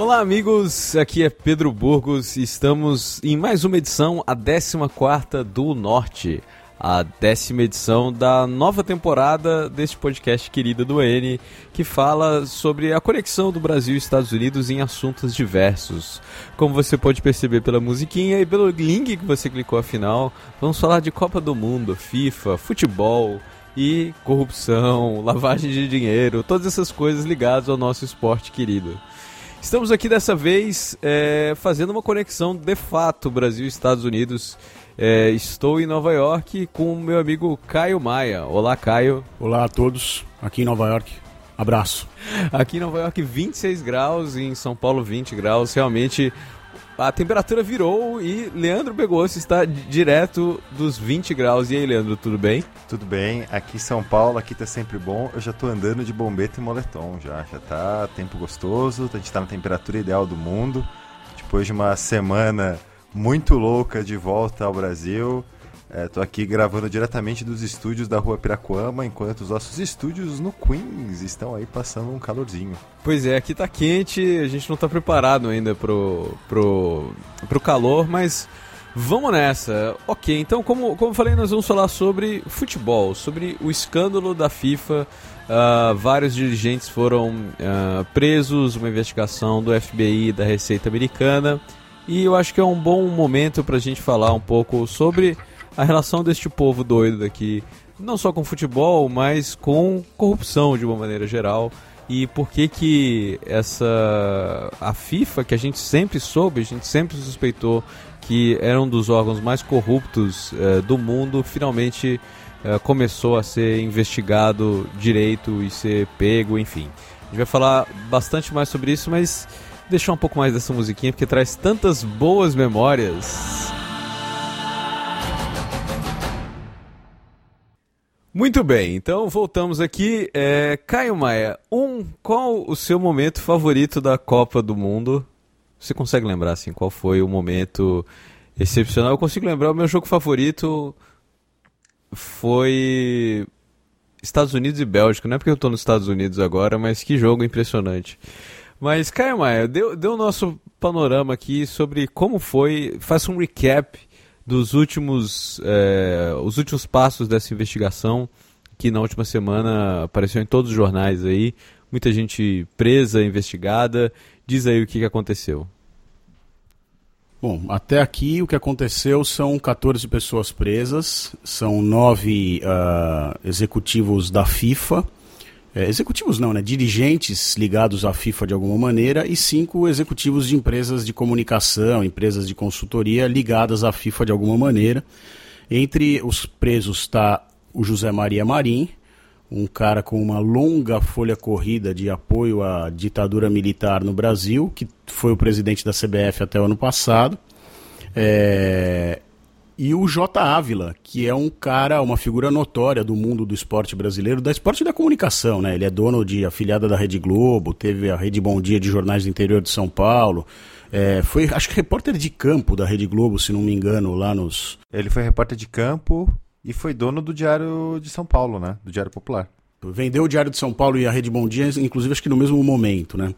Olá, amigos. Aqui é Pedro Burgos. Estamos em mais uma edição, a 14 do Norte. A décima edição da nova temporada deste podcast querido do N, que fala sobre a conexão do Brasil e Estados Unidos em assuntos diversos. Como você pode perceber pela musiquinha e pelo link que você clicou afinal, vamos falar de Copa do Mundo, FIFA, futebol, e corrupção, lavagem de dinheiro, todas essas coisas ligadas ao nosso esporte querido. Estamos aqui dessa vez é, fazendo uma conexão de fato Brasil e Estados Unidos. É, estou em Nova York com o meu amigo Caio Maia. Olá, Caio. Olá a todos, aqui em Nova York. Abraço. Aqui em Nova York, 26 graus, em São Paulo, 20 graus. Realmente a temperatura virou e Leandro Begosso está direto dos 20 graus. E aí, Leandro, tudo bem? Tudo bem. Aqui em São Paulo, aqui tá sempre bom. Eu já tô andando de bombeta e moletom já. Já tá tempo gostoso, a gente tá na temperatura ideal do mundo. Depois de uma semana muito louca de volta ao Brasil. Estou é, aqui gravando diretamente dos estúdios da Rua Piracuama, enquanto os nossos estúdios no Queens estão aí passando um calorzinho. Pois é, aqui tá quente, a gente não está preparado ainda pro, pro, pro calor, mas vamos nessa. Ok, então como, como falei, nós vamos falar sobre futebol, sobre o escândalo da FIFA. Uh, vários dirigentes foram uh, presos, uma investigação do FBI da Receita Americana. E eu acho que é um bom momento para a gente falar um pouco sobre a relação deste povo doido daqui, não só com futebol, mas com corrupção de uma maneira geral. E por que que essa a FIFA, que a gente sempre soube, a gente sempre suspeitou que era um dos órgãos mais corruptos eh, do mundo, finalmente eh, começou a ser investigado direito e ser pego, enfim. A gente vai falar bastante mais sobre isso, mas deixar um pouco mais dessa musiquinha porque traz tantas boas memórias. Muito bem, então voltamos aqui. É, Caio Maia, um, qual o seu momento favorito da Copa do Mundo? Você consegue lembrar assim qual foi o momento excepcional? Eu consigo lembrar o meu jogo favorito foi Estados Unidos e Bélgica. Não é porque eu estou nos Estados Unidos agora, mas que jogo impressionante. Mas Caio Maia, deu, o nosso panorama aqui sobre como foi. Faça um recap dos últimos, é, os últimos passos dessa investigação que na última semana apareceu em todos os jornais aí, muita gente presa, investigada. Diz aí o que, que aconteceu. Bom, até aqui o que aconteceu são 14 pessoas presas, são nove uh, executivos da FIFA, é, executivos não, né? Dirigentes ligados à FIFA de alguma maneira e cinco executivos de empresas de comunicação, empresas de consultoria ligadas à FIFA de alguma maneira. Entre os presos está o José Maria Marim, um cara com uma longa folha corrida de apoio à ditadura militar no Brasil, que foi o presidente da CBF até o ano passado. É, e o J. Ávila, que é um cara, uma figura notória do mundo do esporte brasileiro, da esporte e da comunicação, né? Ele é dono de afiliada da Rede Globo, teve a Rede Bom Dia de jornais do interior de São Paulo. É, foi, acho que repórter de campo da Rede Globo, se não me engano, lá nos. Ele foi repórter de campo e foi dono do Diário de São Paulo, né? Do Diário Popular. Vendeu o Diário de São Paulo e a Rede Bom Dia, inclusive acho que no mesmo momento, né?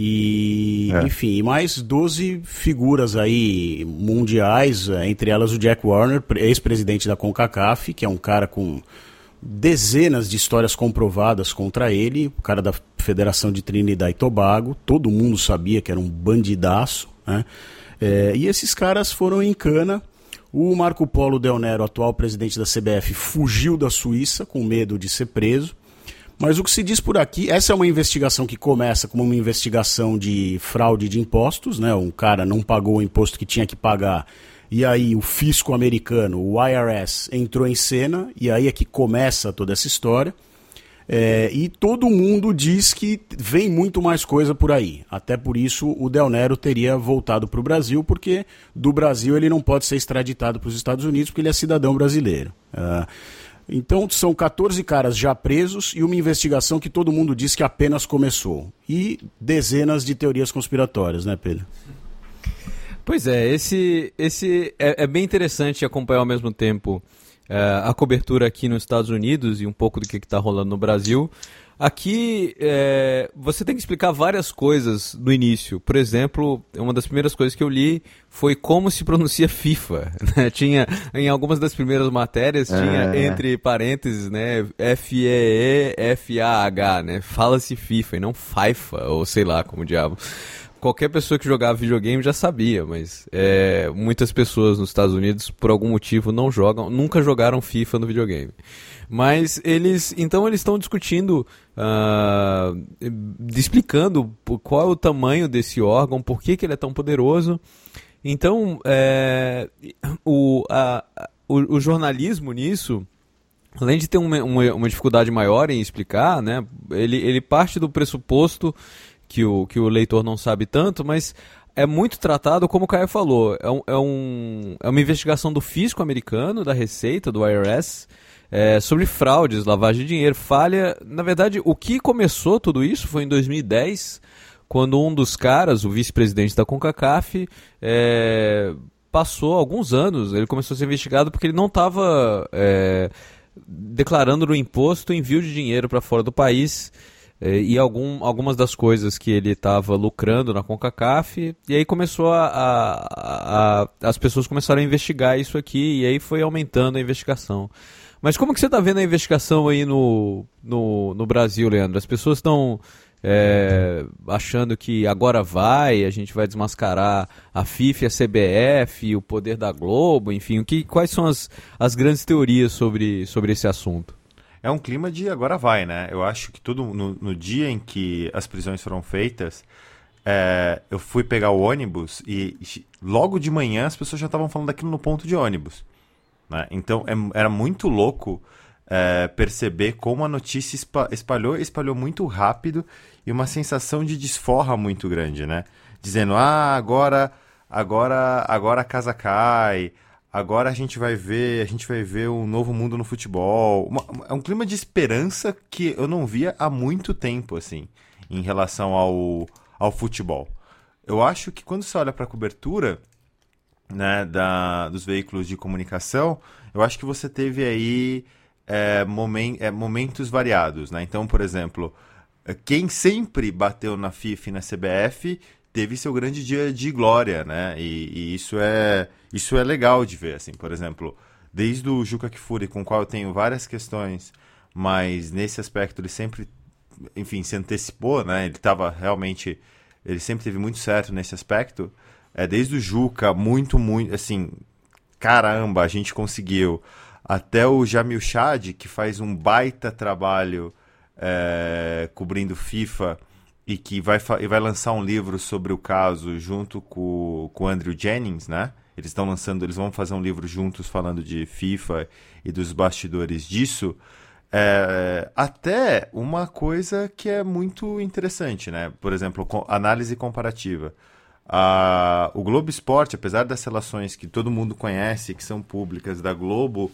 E, é. enfim, mais 12 figuras aí mundiais, eh, entre elas o Jack Warner, ex-presidente da CONCACAF, que é um cara com dezenas de histórias comprovadas contra ele, o cara da Federação de Trinidad e Tobago, todo mundo sabia que era um bandidaço, né? É, e esses caras foram em cana. O Marco Polo Del Nero, atual presidente da CBF, fugiu da Suíça com medo de ser preso. Mas o que se diz por aqui, essa é uma investigação que começa como uma investigação de fraude de impostos, né? Um cara não pagou o imposto que tinha que pagar. E aí o fisco americano, o IRS, entrou em cena e aí é que começa toda essa história. É, e todo mundo diz que vem muito mais coisa por aí. Até por isso o Del Nero teria voltado para o Brasil, porque do Brasil ele não pode ser extraditado para os Estados Unidos, porque ele é cidadão brasileiro. Uh, então são 14 caras já presos e uma investigação que todo mundo diz que apenas começou. E dezenas de teorias conspiratórias, né, Pedro? Pois é, esse, esse é, é bem interessante acompanhar ao mesmo tempo uh, a cobertura aqui nos Estados Unidos e um pouco do que está rolando no Brasil. Aqui é, você tem que explicar várias coisas no início. Por exemplo, uma das primeiras coisas que eu li foi como se pronuncia FIFA. Né? Tinha em algumas das primeiras matérias tinha é. entre parênteses, né, F E E F A H, né? Fala-se FIFA e não FIFA ou sei lá como diabo qualquer pessoa que jogava videogame já sabia, mas é, muitas pessoas nos Estados Unidos, por algum motivo, não jogam, nunca jogaram FIFA no videogame. Mas eles, então eles estão discutindo, uh, explicando qual é o tamanho desse órgão, por que, que ele é tão poderoso. Então, é, o, a, o, o, jornalismo nisso, além de ter uma, uma, uma, dificuldade maior em explicar, né, ele, ele parte do pressuposto que o, que o leitor não sabe tanto, mas é muito tratado, como o Caio falou, é, um, é, um, é uma investigação do fisco americano, da Receita, do IRS, é, sobre fraudes, lavagem de dinheiro, falha. Na verdade, o que começou tudo isso foi em 2010, quando um dos caras, o vice-presidente da CONCACAF, é, passou alguns anos, ele começou a ser investigado porque ele não estava é, declarando no imposto envio de dinheiro para fora do país. É, e algum, algumas das coisas que ele estava lucrando na CONCACAF, e aí começou a, a, a, As pessoas começaram a investigar isso aqui, e aí foi aumentando a investigação. Mas como que você está vendo a investigação aí no, no, no Brasil, Leandro? As pessoas estão é, achando que agora vai, a gente vai desmascarar a FIFA, a CBF, o poder da Globo, enfim, o que, quais são as, as grandes teorias sobre, sobre esse assunto? é um clima de agora vai, né? Eu acho que tudo no, no dia em que as prisões foram feitas, é, eu fui pegar o ônibus e logo de manhã as pessoas já estavam falando daquilo no ponto de ônibus. Né? Então é, era muito louco é, perceber como a notícia espalhou, espalhou muito rápido e uma sensação de desforra muito grande, né? Dizendo, ah, agora, agora, agora a casa cai, agora a gente vai ver, a gente vai ver um novo mundo no futebol. É um clima de esperança que eu não via há muito tempo, assim, em relação ao, ao futebol. Eu acho que quando você olha para a cobertura né, da, dos veículos de comunicação, eu acho que você teve aí é, momen, é, momentos variados. Né? Então, por exemplo, quem sempre bateu na FIFA e na CBF teve seu grande dia de glória, né? E, e, isso é isso é legal de ver, assim, por exemplo, desde o Juca Kifuri, com o qual eu tenho várias questões, mas nesse aspecto ele sempre, enfim, se antecipou, né? Ele estava realmente, ele sempre teve muito certo nesse aspecto. É desde o Juca, muito, muito, assim, caramba, a gente conseguiu. Até o Jamil Chad, que faz um baita trabalho é, cobrindo FIFA e que vai, vai lançar um livro sobre o caso junto com, com o Andrew Jennings, né? Eles estão lançando, eles vão fazer um livro juntos falando de FIFA e dos bastidores disso. É, até uma coisa que é muito interessante, né? Por exemplo, análise comparativa. A, o Globo Esporte, apesar das relações que todo mundo conhece, que são públicas da Globo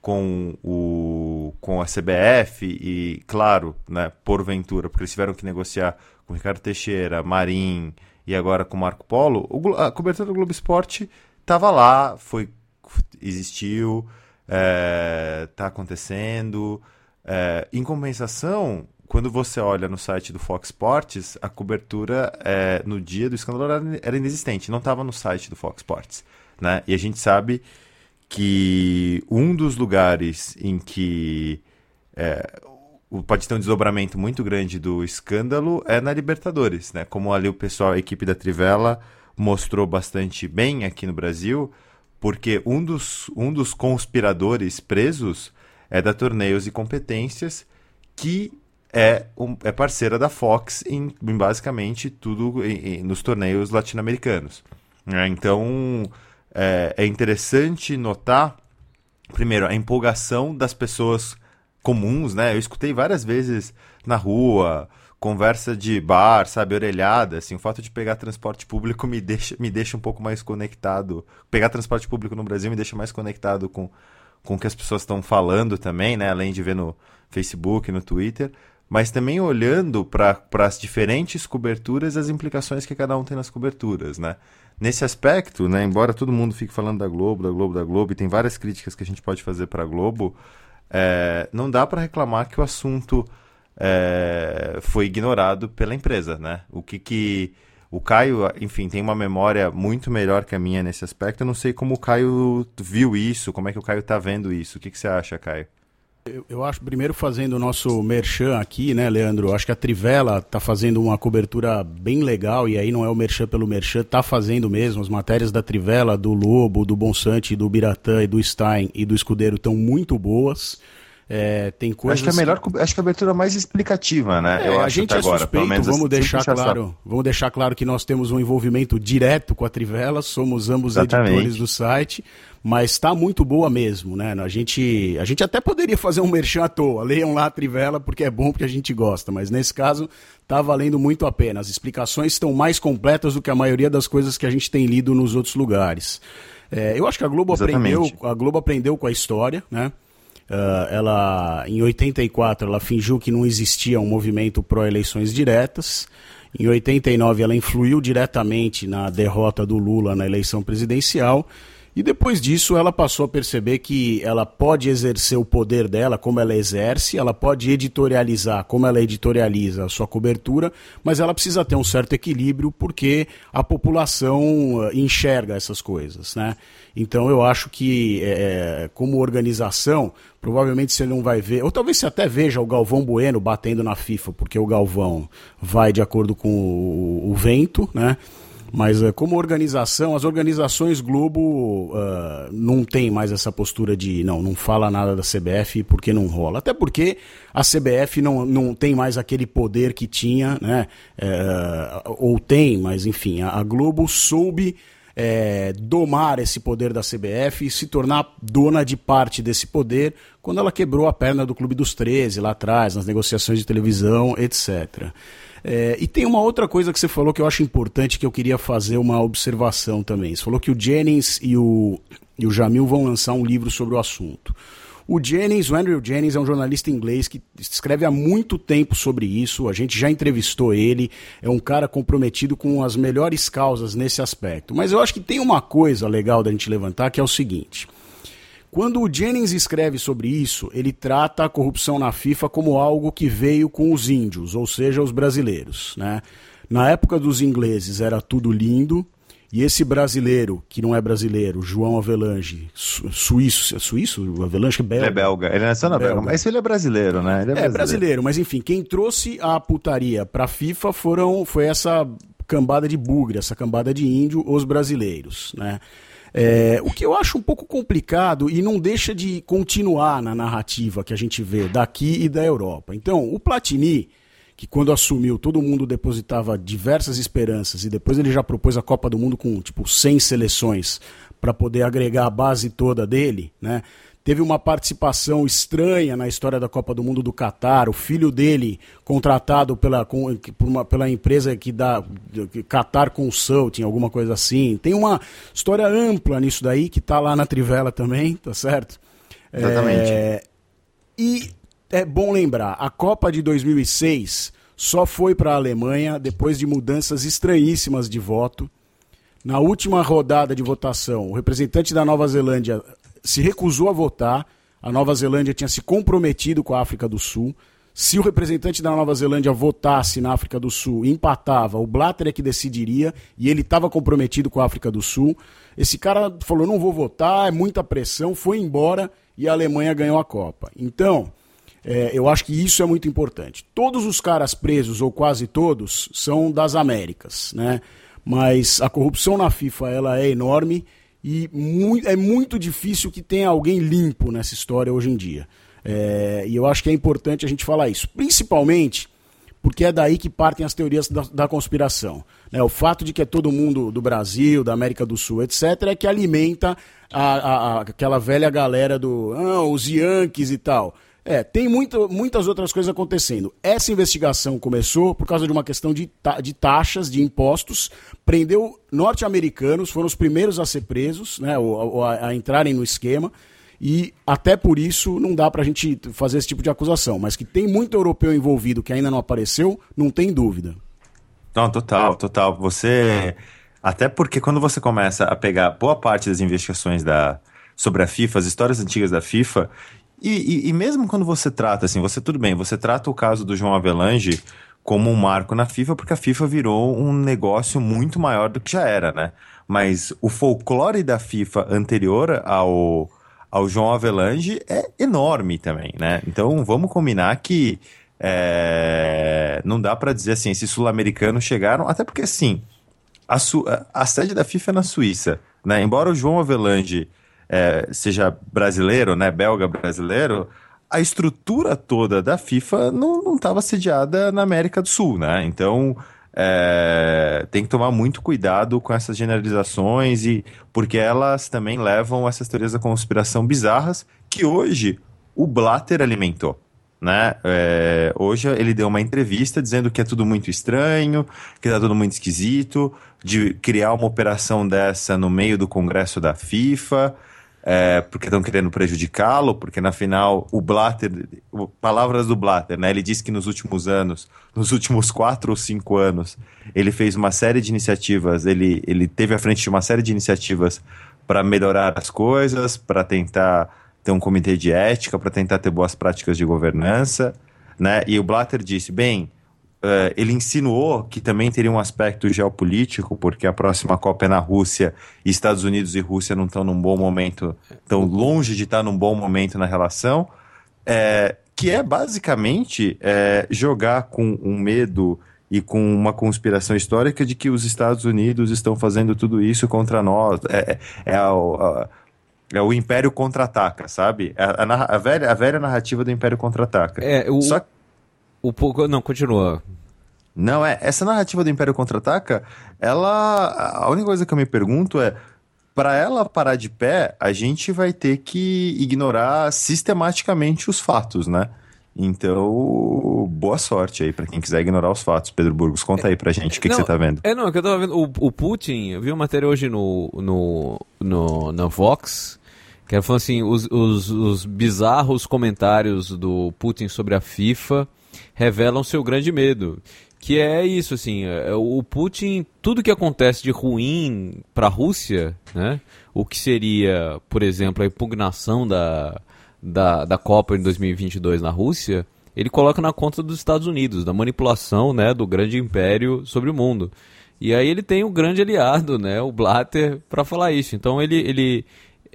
com, o, com a CBF e, claro, né, porventura, porque eles tiveram que negociar com Ricardo Teixeira, Marim e agora com Marco Polo, o, a cobertura do Globo Esporte estava lá, foi, existiu, está é, acontecendo. É, em compensação, quando você olha no site do Fox Sports, a cobertura é, no dia do escândalo era, era inexistente, não estava no site do Fox Sports. Né? E a gente sabe que um dos lugares em que é, pode ter um desdobramento muito grande do escândalo é na Libertadores, né? Como ali o pessoal, a equipe da Trivela mostrou bastante bem aqui no Brasil, porque um dos, um dos conspiradores presos é da Torneios e Competências, que é, um, é parceira da Fox em, em basicamente tudo em, em, nos torneios latino-americanos. É, então é, é interessante notar, primeiro, a empolgação das pessoas comuns, né? Eu escutei várias vezes na rua, conversa de bar, sabe, orelhada, assim, o fato de pegar transporte público me deixa, me deixa um pouco mais conectado. Pegar transporte público no Brasil me deixa mais conectado com, com o que as pessoas estão falando também, né? Além de ver no Facebook, no Twitter mas também olhando para as diferentes coberturas as implicações que cada um tem nas coberturas, né? Nesse aspecto, né, embora todo mundo fique falando da Globo, da Globo, da Globo, e tem várias críticas que a gente pode fazer para a Globo, é, não dá para reclamar que o assunto é, foi ignorado pela empresa, né? O que que o Caio, enfim, tem uma memória muito melhor que a minha nesse aspecto. Eu não sei como o Caio viu isso, como é que o Caio está vendo isso. O que, que você acha, Caio? Eu, eu, acho, primeiro fazendo o nosso merchan aqui, né, Leandro? Acho que a Trivela está fazendo uma cobertura bem legal, e aí não é o merchan pelo merchan, está fazendo mesmo. As matérias da Trivela, do Lobo, do Bonsante, do Biratã e do Stein e do Escudeiro estão muito boas. É, tem coisas... Acho que é melhor, acho que a abertura mais explicativa, né? É, eu a gente é agora, suspeito, vamos assim, deixar claro, vamos deixar claro que nós temos um envolvimento direto com a Trivela, somos ambos Exatamente. editores do site, mas está muito boa mesmo, né? A gente, a gente até poderia fazer um merchan à toa, leiam lá a Trivela porque é bom porque a gente gosta, mas nesse caso está valendo muito a pena. As explicações estão mais completas do que a maioria das coisas que a gente tem lido nos outros lugares. É, eu acho que a Globo aprendeu, a Globo aprendeu com a história, né? Uh, ela, em 84, ela fingiu que não existia um movimento pró-eleições diretas. Em 89, ela influiu diretamente na derrota do Lula na eleição presidencial. E depois disso, ela passou a perceber que ela pode exercer o poder dela como ela exerce, ela pode editorializar como ela editorializa a sua cobertura, mas ela precisa ter um certo equilíbrio porque a população eh, enxerga essas coisas, né? Então eu acho que, é, como organização, provavelmente você não vai ver, ou talvez você até veja o Galvão Bueno batendo na FIFA, porque o Galvão vai de acordo com o, o vento, né? Mas uh, como organização, as organizações Globo uh, não tem mais essa postura de não, não fala nada da CBF porque não rola. Até porque a CBF não, não tem mais aquele poder que tinha, né? Uh, ou tem, mas enfim, a, a Globo soube é, domar esse poder da CBF e se tornar dona de parte desse poder quando ela quebrou a perna do Clube dos 13 lá atrás, nas negociações de televisão, etc. É, e tem uma outra coisa que você falou que eu acho importante, que eu queria fazer uma observação também. Você falou que o Jennings e o, e o Jamil vão lançar um livro sobre o assunto. O Jennings, o Andrew Jennings, é um jornalista inglês que escreve há muito tempo sobre isso. A gente já entrevistou ele. É um cara comprometido com as melhores causas nesse aspecto. Mas eu acho que tem uma coisa legal da gente levantar que é o seguinte. Quando o Jennings escreve sobre isso, ele trata a corrupção na FIFA como algo que veio com os índios, ou seja, os brasileiros. Né? Na época dos ingleses era tudo lindo, e esse brasileiro, que não é brasileiro, João Avelange, su suíço, é suíço? Avelange é belga. Ele é belga, ele nasceu na belga, mas ele é brasileiro, né? Ele é, é brasileiro. brasileiro. mas enfim, quem trouxe a putaria para a FIFA foram, foi essa cambada de bugre, essa cambada de índio, os brasileiros, né? É, o que eu acho um pouco complicado e não deixa de continuar na narrativa que a gente vê daqui e da Europa. Então, o Platini, que quando assumiu todo mundo depositava diversas esperanças e depois ele já propôs a Copa do Mundo com tipo 100 seleções para poder agregar a base toda dele, né? Teve uma participação estranha na história da Copa do Mundo do Catar. O filho dele, contratado pela, com, uma, pela empresa que dá Qatar Consulting, alguma coisa assim. Tem uma história ampla nisso daí, que está lá na Trivela também, tá certo? Exatamente. É, e é bom lembrar, a Copa de 2006 só foi para a Alemanha depois de mudanças estranhíssimas de voto. Na última rodada de votação, o representante da Nova Zelândia se recusou a votar. A Nova Zelândia tinha se comprometido com a África do Sul. Se o representante da Nova Zelândia votasse na África do Sul e empatava, o Blatter é que decidiria e ele estava comprometido com a África do Sul. Esse cara falou: não vou votar, é muita pressão, foi embora e a Alemanha ganhou a Copa. Então, é, eu acho que isso é muito importante. Todos os caras presos, ou quase todos, são das Américas, né? Mas a corrupção na FIFA ela é enorme e é muito difícil que tenha alguém limpo nessa história hoje em dia. É, e eu acho que é importante a gente falar isso. Principalmente porque é daí que partem as teorias da, da conspiração. Né? O fato de que é todo mundo do Brasil, da América do Sul, etc., é que alimenta a, a, a aquela velha galera do ah, os Yankees e tal. É, tem muito, muitas outras coisas acontecendo. Essa investigação começou por causa de uma questão de, ta de taxas, de impostos, prendeu norte-americanos, foram os primeiros a ser presos, né, ou, ou a, a, entrarem no esquema, e até por isso não dá para a gente fazer esse tipo de acusação. Mas que tem muito europeu envolvido que ainda não apareceu, não tem dúvida. Não, total, total. Você. Até porque quando você começa a pegar boa parte das investigações da, sobre a FIFA, as histórias antigas da FIFA, E, e, e, mesmo quando você trata, assim, você tudo bem, você trata o caso do João Avelange como um marco na FIFA, porque a FIFA virou um negócio muito maior do que já era, né? Mas o folclore da FIFA anterior ao, ao João Avelange é enorme também, né? Então vamos combinar que é, não dá para dizer assim, esses sul-americanos chegaram, até porque assim, a, a, sede da FIFA é na Suíça, né? Embora o João Avelange é, seja brasileiro, né, belga brasileiro, a estrutura toda da FIFA não estava sediada na América do Sul, né? Então é, tem que tomar muito cuidado com essas generalizações e porque elas também levam essas teorias da conspiração bizarras que hoje o Blatter alimentou. Né? É, hoje ele deu uma entrevista dizendo que é tudo muito estranho, que está tudo muito esquisito, de criar uma operação dessa no meio do Congresso da FIFA é, porque estão querendo prejudicá-lo, porque na final o Blatter, palavras do Blatter, né? Ele disse que nos últimos anos, nos últimos quatro ou cinco anos, ele fez uma série de iniciativas, ele, ele teve à frente de uma série de iniciativas para melhorar as coisas, para tentar ter um comitê de ética, para tentar ter boas práticas de governança, né? E o Blatter disse, bem, Uh, ele insinuou que também teria um aspecto geopolítico, porque a próxima Copa é na Rússia e Estados Unidos e Rússia não estão num bom momento, estão longe de estar num bom momento na relação, é, que é basicamente é, jogar com um medo e com uma conspiração histórica de que os Estados Unidos estão fazendo tudo isso contra nós. É, é, é a, é o Império contra-ataca, sabe? A, a, a, velha, a velha narrativa do Império contra-ataca. É, o... Só o pouco. Não, continua. Não, é. Essa narrativa do Império Contra-Ataca, ela. A única coisa que eu me pergunto é. Para ela parar de pé, a gente vai ter que ignorar sistematicamente os fatos, né? Então, boa sorte aí para quem quiser ignorar os fatos. Pedro Burgos, conta aí pra gente o que, que, você tá vendo. É, não, é que eu tava vendo. O, o Putin, eu vi uma matéria hoje no, no, no, no Vox, que falou assim: os, os, os bizarros comentários do Putin sobre a FIFA revelam seu grande medo. Que é isso, assim, é, o Putin, tudo que acontece de ruim para a Rússia, né? O que seria, por exemplo, a impugnação da, da, da Copa em 2022 na Rússia, ele coloca na conta dos Estados Unidos, da manipulação, né, do grande império sobre o mundo. E aí ele tem um grande aliado, né, o Blatter, para falar isso. Então ele, ele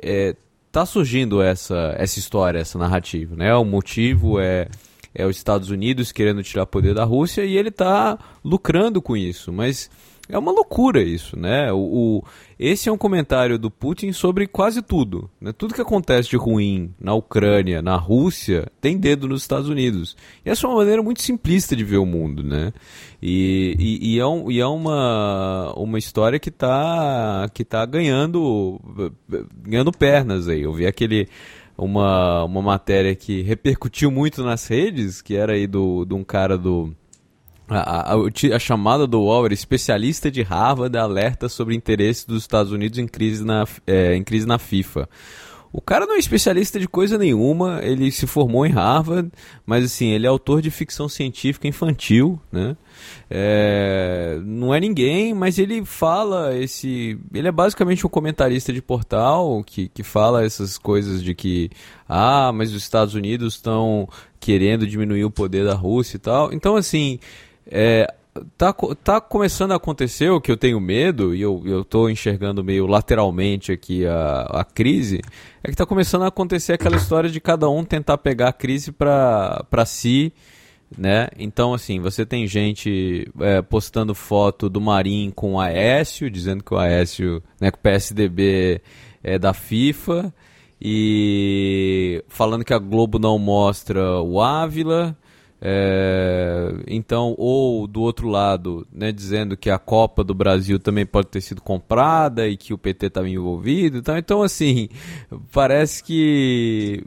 é, tá surgindo essa, essa história, essa narrativa, né? O motivo é é os Estados Unidos querendo tirar poder da Rússia e ele está lucrando com isso. Mas é uma loucura isso, né? O, o, esse é um comentário do Putin sobre quase tudo. Né? Tudo que acontece de ruim na Ucrânia, na Rússia, tem dedo nos Estados Unidos. E essa é uma maneira muito simplista de ver o mundo, né? E, e, e, é, um, e é, uma, uma história que está que tá ganhando, ganhando pernas aí. Eu vi aquele uma, uma matéria que repercutiu muito nas redes, que era aí do, de um cara do. A, a, a, chamada do UOL especialista de Harvard alerta sobre interesse dos Estados Unidos em crise na, é, em crise na FIFA. O cara não é especialista de coisa nenhuma, ele se formou em Harvard, mas assim, ele é autor de ficção científica infantil, né? É, não é ninguém, mas ele fala esse. Ele é basicamente um comentarista de portal que, que fala essas coisas de que. Ah, mas os Estados Unidos estão querendo diminuir o poder da Rússia e tal. Então, assim. É, tá, tá começando a acontecer o que eu tenho medo, e eu, eu tô enxergando meio lateralmente aqui a, a crise, é que tá começando a acontecer aquela história de cada um tentar pegar a crise para si, né? Então, assim, você tem gente é, postando foto do Marim com o Aécio, dizendo que o Aécio, né, que o PSDB é da FIFA, e falando que a Globo não mostra o Ávila, é, então, ou do outro lado, né, dizendo que a Copa do Brasil também pode ter sido comprada e que o PT estava envolvido. Então, então, assim, parece que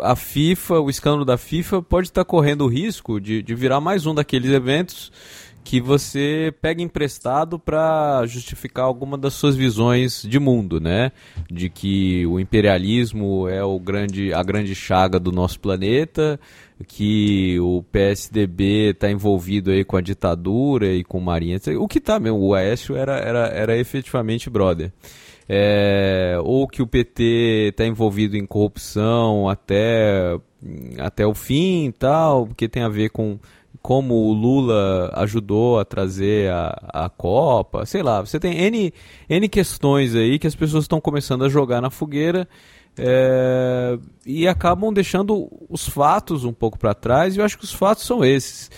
a FIFA, o escândalo da FIFA, pode estar correndo o risco de, de virar mais um daqueles eventos que você pega emprestado para justificar alguma das suas visões de mundo, né? De que o imperialismo é o grande, a grande chaga do nosso planeta, que o PSDB está envolvido aí com a ditadura e com Marinha, o que tá mesmo, o Aécio era, era, era efetivamente brother. é, ou que o PT está envolvido em corrupção até, até o fim e tal, porque tem a ver com como o Lula ajudou a trazer a, a Copa, sei lá, você tem N, N questões aí que as pessoas estão começando a jogar na fogueira é, e acabam deixando os fatos um pouco para trás, e eu acho que os fatos são esses.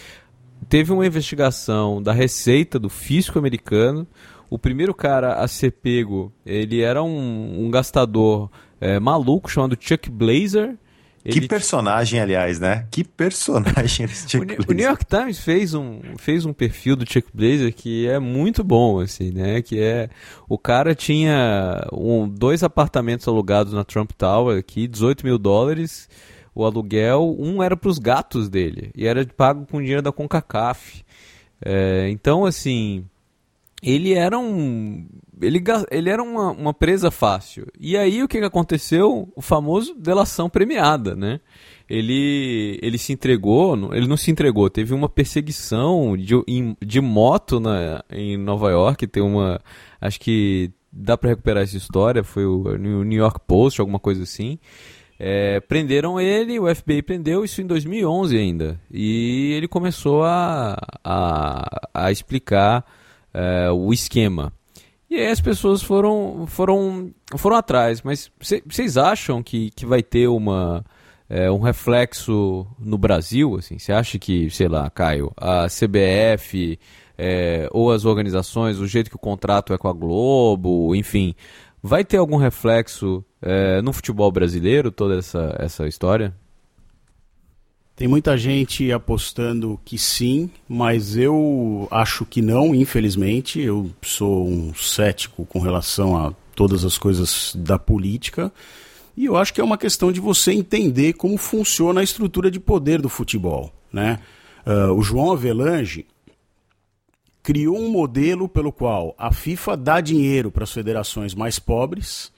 Teve uma investigação da Receita do Fisco americano. O primeiro cara a ser pego, ele era um, um gastador é, maluco chamado Chuck Blazer. Ele... Que personagem, aliás, né? Que personagem esse Chuck o, Blazer. O New York Times fez um, fez um perfil do Chuck Blazer que é muito bom, assim, né? Que é... O cara tinha um, dois apartamentos alugados na Trump Tower aqui, 18 mil dólares o aluguel. Um era para os gatos dele e era pago com dinheiro da CONCACAF. É, então, assim... Ele era um ele, ele era uma, uma presa fácil. E aí o que, que aconteceu? O famoso delação premiada, né? Ele, ele se entregou, ele não se entregou, teve uma perseguição de, de moto na, em Nova York, tem uma, acho que dá para recuperar essa história, foi o New York Post, alguma coisa assim. É, prenderam ele, o FBI prendeu isso em 2011 ainda. E ele começou a, a, a explicar é, o esquema. E aí as pessoas foram, foram, foram atrás. Mas vocês acham que, que vai ter uma, é, um reflexo no Brasil? Assim? Você acha que, sei lá, Caio, a CBF é, ou as organizações, o jeito que o contrato é com a Globo, enfim, vai ter algum reflexo é, no futebol brasileiro, toda essa, essa história? Tem muita gente apostando que sim, mas eu acho que não, infelizmente. Eu sou um cético com relação a todas as coisas da política. E eu acho que é uma questão de você entender como funciona a estrutura de poder do futebol. Né? Uh, o João Avelange criou um modelo pelo qual a FIFA dá dinheiro para as federações mais pobres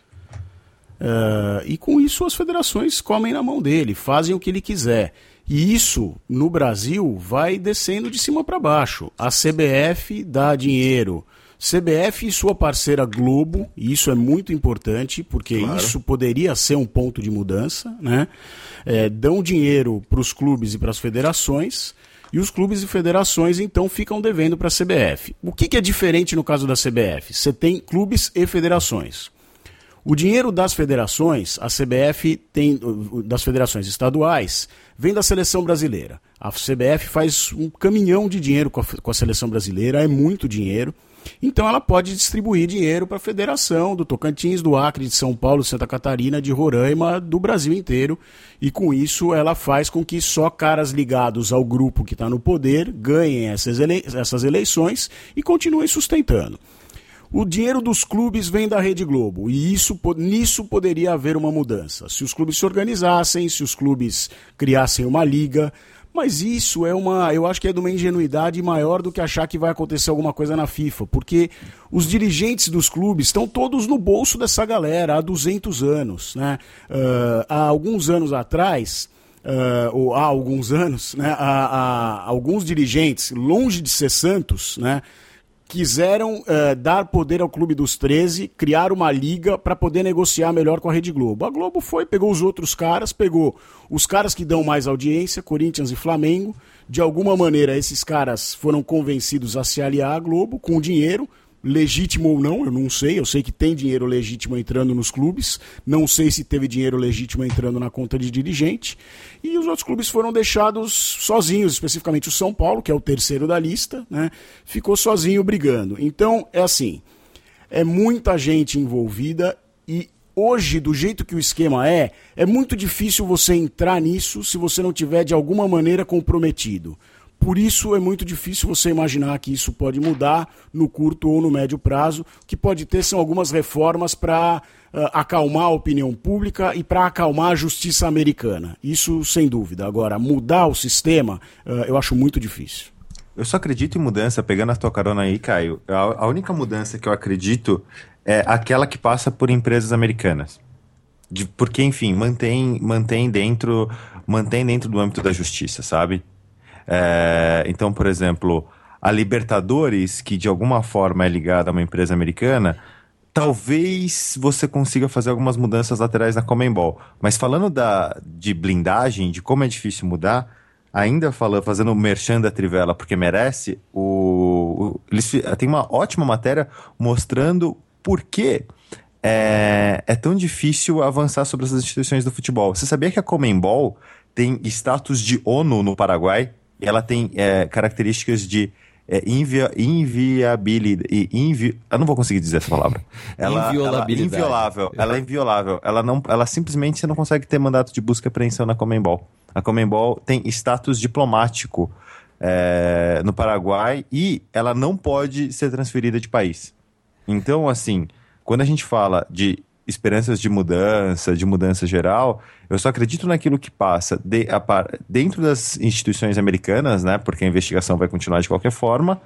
uh, e com isso as federações comem na mão dele, fazem o que ele quiser. E isso, no Brasil, vai descendo de cima para baixo. A CBF dá dinheiro. CBF e sua parceira Globo, e isso é muito importante, porque claro. isso poderia ser um ponto de mudança, né? É, dão dinheiro para os clubes e para as federações, e os clubes e federações então ficam devendo para a CBF. O que, que é diferente no caso da CBF? Você tem clubes e federações. O dinheiro das federações, a CBF tem, das federações estaduais, vem da seleção brasileira. A CBF faz um caminhão de dinheiro com a, com a seleção brasileira, é muito dinheiro. Então ela pode distribuir dinheiro para a federação do Tocantins, do Acre, de São Paulo, Santa Catarina, de Roraima, do Brasil inteiro. E com isso ela faz com que só caras ligados ao grupo que está no poder ganhem essas, ele essas eleições e continuem sustentando. O dinheiro dos clubes vem da Rede Globo e isso, nisso poderia haver uma mudança. Se os clubes se organizassem, se os clubes criassem uma liga. Mas isso é uma. Eu acho que é de uma ingenuidade maior do que achar que vai acontecer alguma coisa na FIFA, porque os dirigentes dos clubes estão todos no bolso dessa galera há 200 anos. Né? Uh, há alguns anos atrás. Uh, ou há alguns anos, né, há, há, alguns dirigentes, longe de ser santos, né, quiseram uh, dar poder ao Clube dos 13, criar uma liga para poder negociar melhor com a Rede Globo. A Globo foi, pegou os outros caras, pegou os caras que dão mais audiência, Corinthians e Flamengo. De alguma maneira, esses caras foram convencidos a se aliar à Globo com dinheiro legítimo ou não, eu não sei. Eu sei que tem dinheiro legítimo entrando nos clubes, não sei se teve dinheiro legítimo entrando na conta de dirigente. E os outros clubes foram deixados sozinhos, especificamente o São Paulo, que é o terceiro da lista, né? ficou sozinho brigando. Então, é assim: é muita gente envolvida e hoje, do jeito que o esquema é, é muito difícil você entrar nisso se você não tiver de alguma maneira comprometido. Por isso é muito difícil você imaginar que isso pode mudar no curto ou no médio prazo. O que pode ter são algumas reformas para uh, ah, acalmar a opinião pública e para acalmar a justiça americana. Isso sem dúvida. Agora, mudar o sistema, uh, eu acho muito difícil. Eu só acredito em mudança, pegando a tua carona aí, Caio. A, a única mudança que eu acredito é aquela que passa por empresas americanas. De, porque, enfim, mantém, mantém, dentro, mantém dentro do âmbito da justiça, sabe? É, então, por exemplo, a Libertadores, que de alguma forma é ligada a uma empresa americana, talvez você consiga fazer algumas mudanças laterais na Comembol. Mas falando da, de blindagem, de como é difícil mudar, ainda falando, fazendo o merchan da Trivela, porque merece, o, o, eles tem uma ótima matéria mostrando por que é, é tão difícil avançar sobre essas instituições do futebol. Você sabia que a Comembol tem status de ONU no Paraguai? Ela tem é, características de é, invia, inviabilidade. Invi, eu não vou conseguir dizer essa palavra. Ela, ela inviolável. Ela é inviolável. Ela, não, ela simplesmente você não consegue ter mandato de busca e apreensão na Comembol. A Comembol tem status diplomático é, no Paraguai e ela não pode ser transferida de país. Então, assim, quando a gente fala de esperanças de mudança, de mudança geral, eu só acredito naquilo que passa de, a, dentro das instituições americanas, né? Porque a investigação vai continuar de qualquer forma,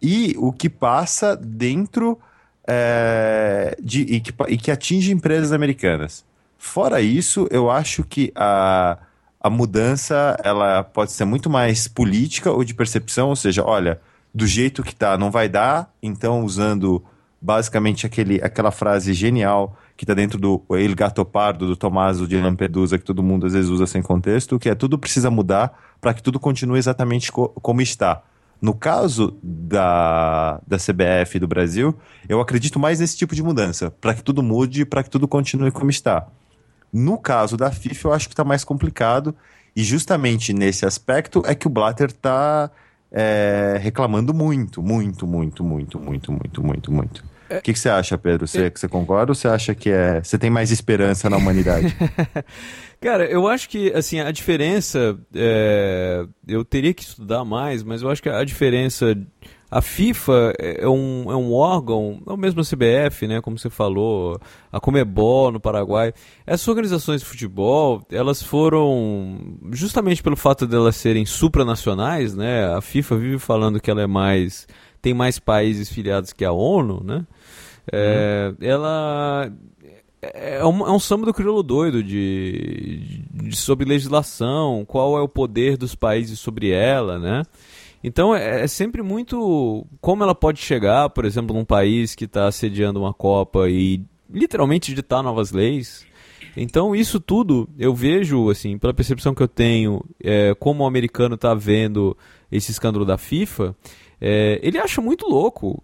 e o que passa dentro é, de, e, que, e que atinge empresas americanas. Fora isso, eu acho que a, a mudança ela pode ser muito mais política ou de percepção, ou seja, olha, do jeito que tá, não vai dar, então usando basicamente aquele, aquela frase genial que está dentro do El Gato Pardo, do Tommaso de Lampedusa, que todo mundo às vezes usa sem contexto, que é tudo precisa mudar para que tudo continue exatamente co como está. No caso da, da CBF do Brasil, eu acredito mais nesse tipo de mudança, para que tudo mude, para que tudo continue como está. No caso da FIFA, eu acho que está mais complicado, e justamente nesse aspecto é que o Blatter está é, reclamando muito, muito, muito, muito, muito, muito, muito, muito. O que, que, você acha, Pedro? Você, é... você concorda ou você acha que é, você tem mais esperança na humanidade? Cara, eu acho que assim a diferença é... eu teria que estudar mais, mas eu acho que a diferença a FIFA é um, é um órgão, é o mesmo a CBF, né, como você falou, a Comebol no Paraguai. Essas organizações de futebol, elas foram, justamente pelo fato de elas serem supranacionais, né, a FIFA vive falando que ela é mais, tem mais países filiados que a ONU, né, é, uhum. Ela é, um, é um samba do crioulo doido de, de, sobre legislação, qual é o poder dos países sobre ela, né? Então é, é sempre muito como ela pode chegar, por exemplo, num país que está sediando uma Copa e literalmente ditar novas leis. Então isso tudo eu vejo assim pela percepção que eu tenho, é, como o americano está vendo esse escândalo da FIFA, é, ele acha muito louco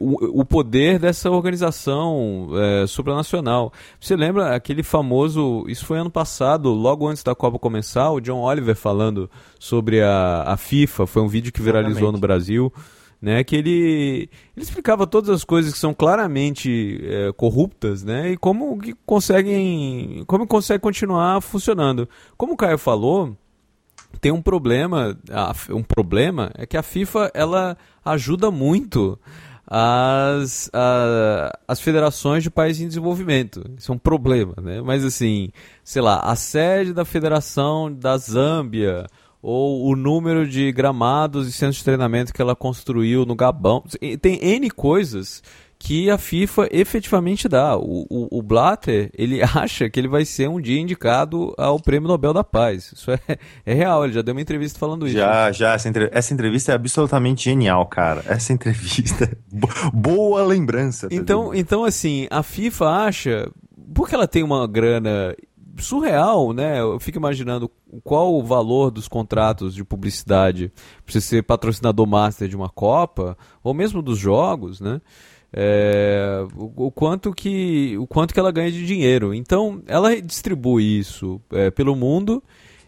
o, o poder dessa organização é, supranacional. Você lembra aquele famoso. Isso foi ano passado, logo antes da Copa começar, o John Oliver falando sobre a, a FIFA. Foi um vídeo que viralizou Exatamente. no Brasil. Né, que ele, ele explicava todas as coisas que são claramente é, corruptas, né, e como que conseguem, como consegue continuar funcionando. Como o Caio falou, tem um problema, um problema é que a FIFA ela ajuda muito as, a, as federações de países em desenvolvimento. Isso é um problema, né? Mas assim, sei lá, a sede da federação da Zâmbia ou o número de gramados e centros de treinamento que ela construiu no Gabão. Tem N coisas que a FIFA efetivamente dá. O, o, o, Blatter, ele acha que ele vai ser um dia indicado ao Prêmio Nobel da Paz. Isso é, é real, ele já deu uma entrevista falando isso. Já, já. Essa, entre... essa entrevista é absolutamente genial, cara. Essa entrevista. Boa lembrança. Tá então, então, assim, a FIFA acha. Porque ela tem uma grana surreal, né? Eu fico imaginando qual o valor dos contratos de publicidade para você ser patrocinador master de uma Copa, ou mesmo dos jogos, né? É, o, o, quanto que o quanto que ela ganha de dinheiro. Então, ela distribui isso é, pelo mundo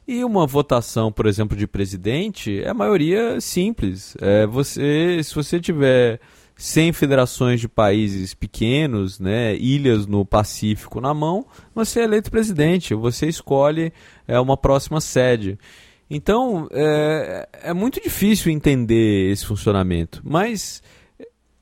e uma votação, por exemplo, de presidente é a maioria simples. É, você, se você tiver 100 federações de países pequenos, né, ilhas no Pacífico na mão, você é eleito presidente. Você escolhe é, uma próxima sede. Então, é, é muito difícil entender esse funcionamento. Mas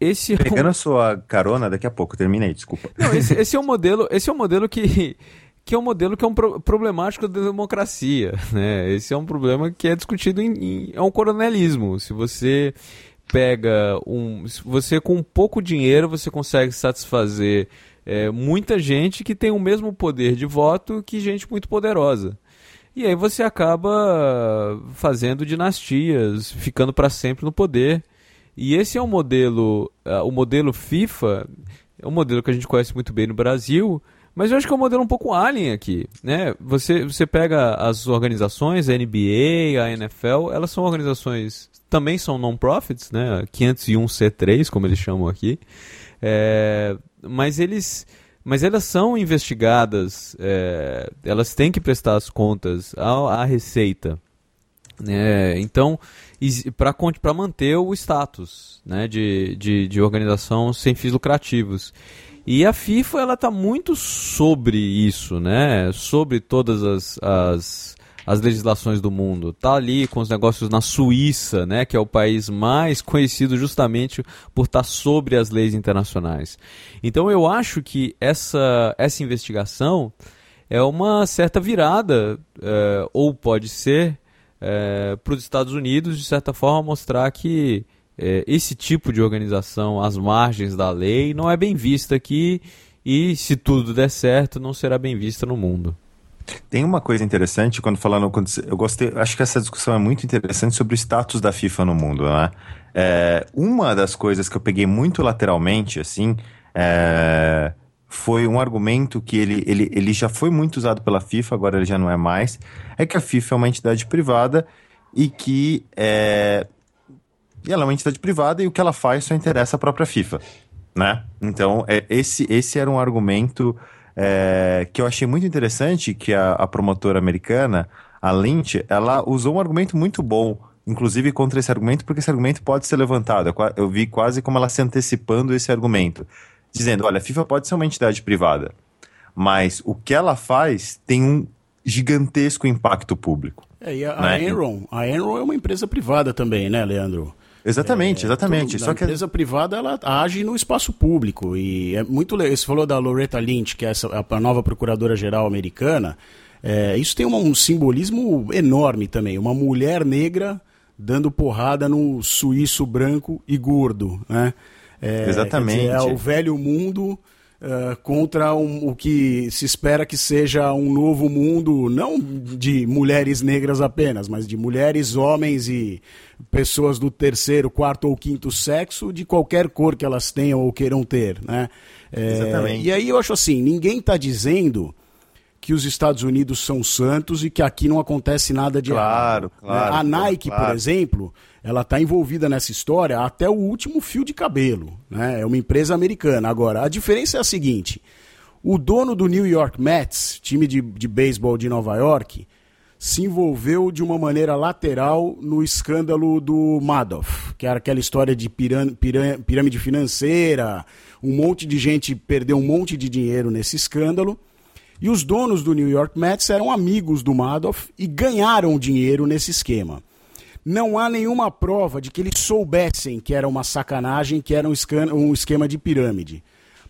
esse Pegando é um... a sua carona, daqui a pouco, terminei, desculpa. Não, esse, esse, é um modelo, esse é um modelo que, que é um modelo que é um pro, problemático da democracia, né? Esse é um problema que é discutido em, em é um coronelismo. Se você pega um, se você com pouco dinheiro você consegue satisfazer é, muita gente que tem o mesmo poder de voto que gente muito poderosa. E aí você acaba fazendo dinastias, ficando para sempre no poder. E esse é um modelo, uh, o modelo FIFA é um modelo que a gente conhece muito bem no Brasil, mas eu acho que é um modelo um pouco alien aqui, né? Você, você pega as organizações, a NBA, a NFL, elas são organizações, também são non-profits, né? 501c3, como eles chamam aqui. É, mas eles mas elas são investigadas, é, elas têm que prestar as contas à, à Receita. Né? Então, para manter o status né, de, de, de organização sem fins lucrativos. E a FIFA ela está muito sobre isso, né? Sobre todas as, as, as legislações do mundo. Tá ali com os negócios na Suíça, né? Que é o país mais conhecido justamente por estar tá sobre as leis internacionais. Então eu acho que essa, essa investigação é uma certa virada, é, ou pode ser, é, para os Estados Unidos, de certa forma, mostrar que é, esse tipo de organização às margens da lei não é bem vista aqui e, se tudo der certo, não será bem vista no mundo. Tem uma coisa interessante quando falando, eu gostei, acho que essa discussão é muito interessante sobre o status da FIFA no mundo, né? É, uma das coisas que eu peguei muito lateralmente, assim, é, foi um argumento que ele, ele, ele já foi muito usado pela FIFA, agora ele já não é mais, é que a FIFA é uma entidade privada e que é, ela é uma entidade privada e o que ela faz só interessa a própria FIFA, né? Então, é, esse, esse era um argumento é, que eu achei muito interessante, que a, a promotora americana, a Lynch, ela usou um argumento muito bom, inclusive contra esse argumento, porque esse argumento pode ser levantado. Eu vi quase como ela se antecipando esse argumento, dizendo, olha, a FIFA pode ser uma entidade privada, mas o que ela faz tem um gigantesco impacto público. É, e a, né? a Enron, a Enron é uma empresa privada também, né, Leandro? Exatamente, é, exatamente. Só que a empresa privada ela age no espaço público e é muito legal. Você falou da Loretta Lynch, que é essa, a nova procuradora-geral americana. É, isso tem um simbolismo enorme também. Uma mulher negra dando porrada no suíço branco e gordo, né? É, exatamente. Dizer, é o velho mundo uh, contra um, o que se espera que seja um novo mundo, não de mulheres negras apenas, mas de mulheres, homens e pessoas do terceiro, quarto ou quinto sexo, de qualquer cor que elas tenham ou queiram ter. Né? É, Exatamente. E aí eu acho assim: ninguém está dizendo que os Estados Unidos são santos e que aqui não acontece nada de claro, errado. Claro, A Nike, claro. por exemplo, ela está envolvida nessa história até o último fio de cabelo. Né? É uma empresa americana. Agora, a diferença é a seguinte: o dono do New York Mets, time de, de beisebol de Nova York, se envolveu de uma maneira lateral no escândalo do Madoff, que era aquela história de piram, piram, pirâmide financeira, um monte de gente perdeu um monte de dinheiro nesse escândalo. E os donos do New York Mets eram amigos do Madoff e ganharam dinheiro nesse esquema não há nenhuma prova de que eles soubessem que era uma sacanagem, que era um, esquema de pirâmide.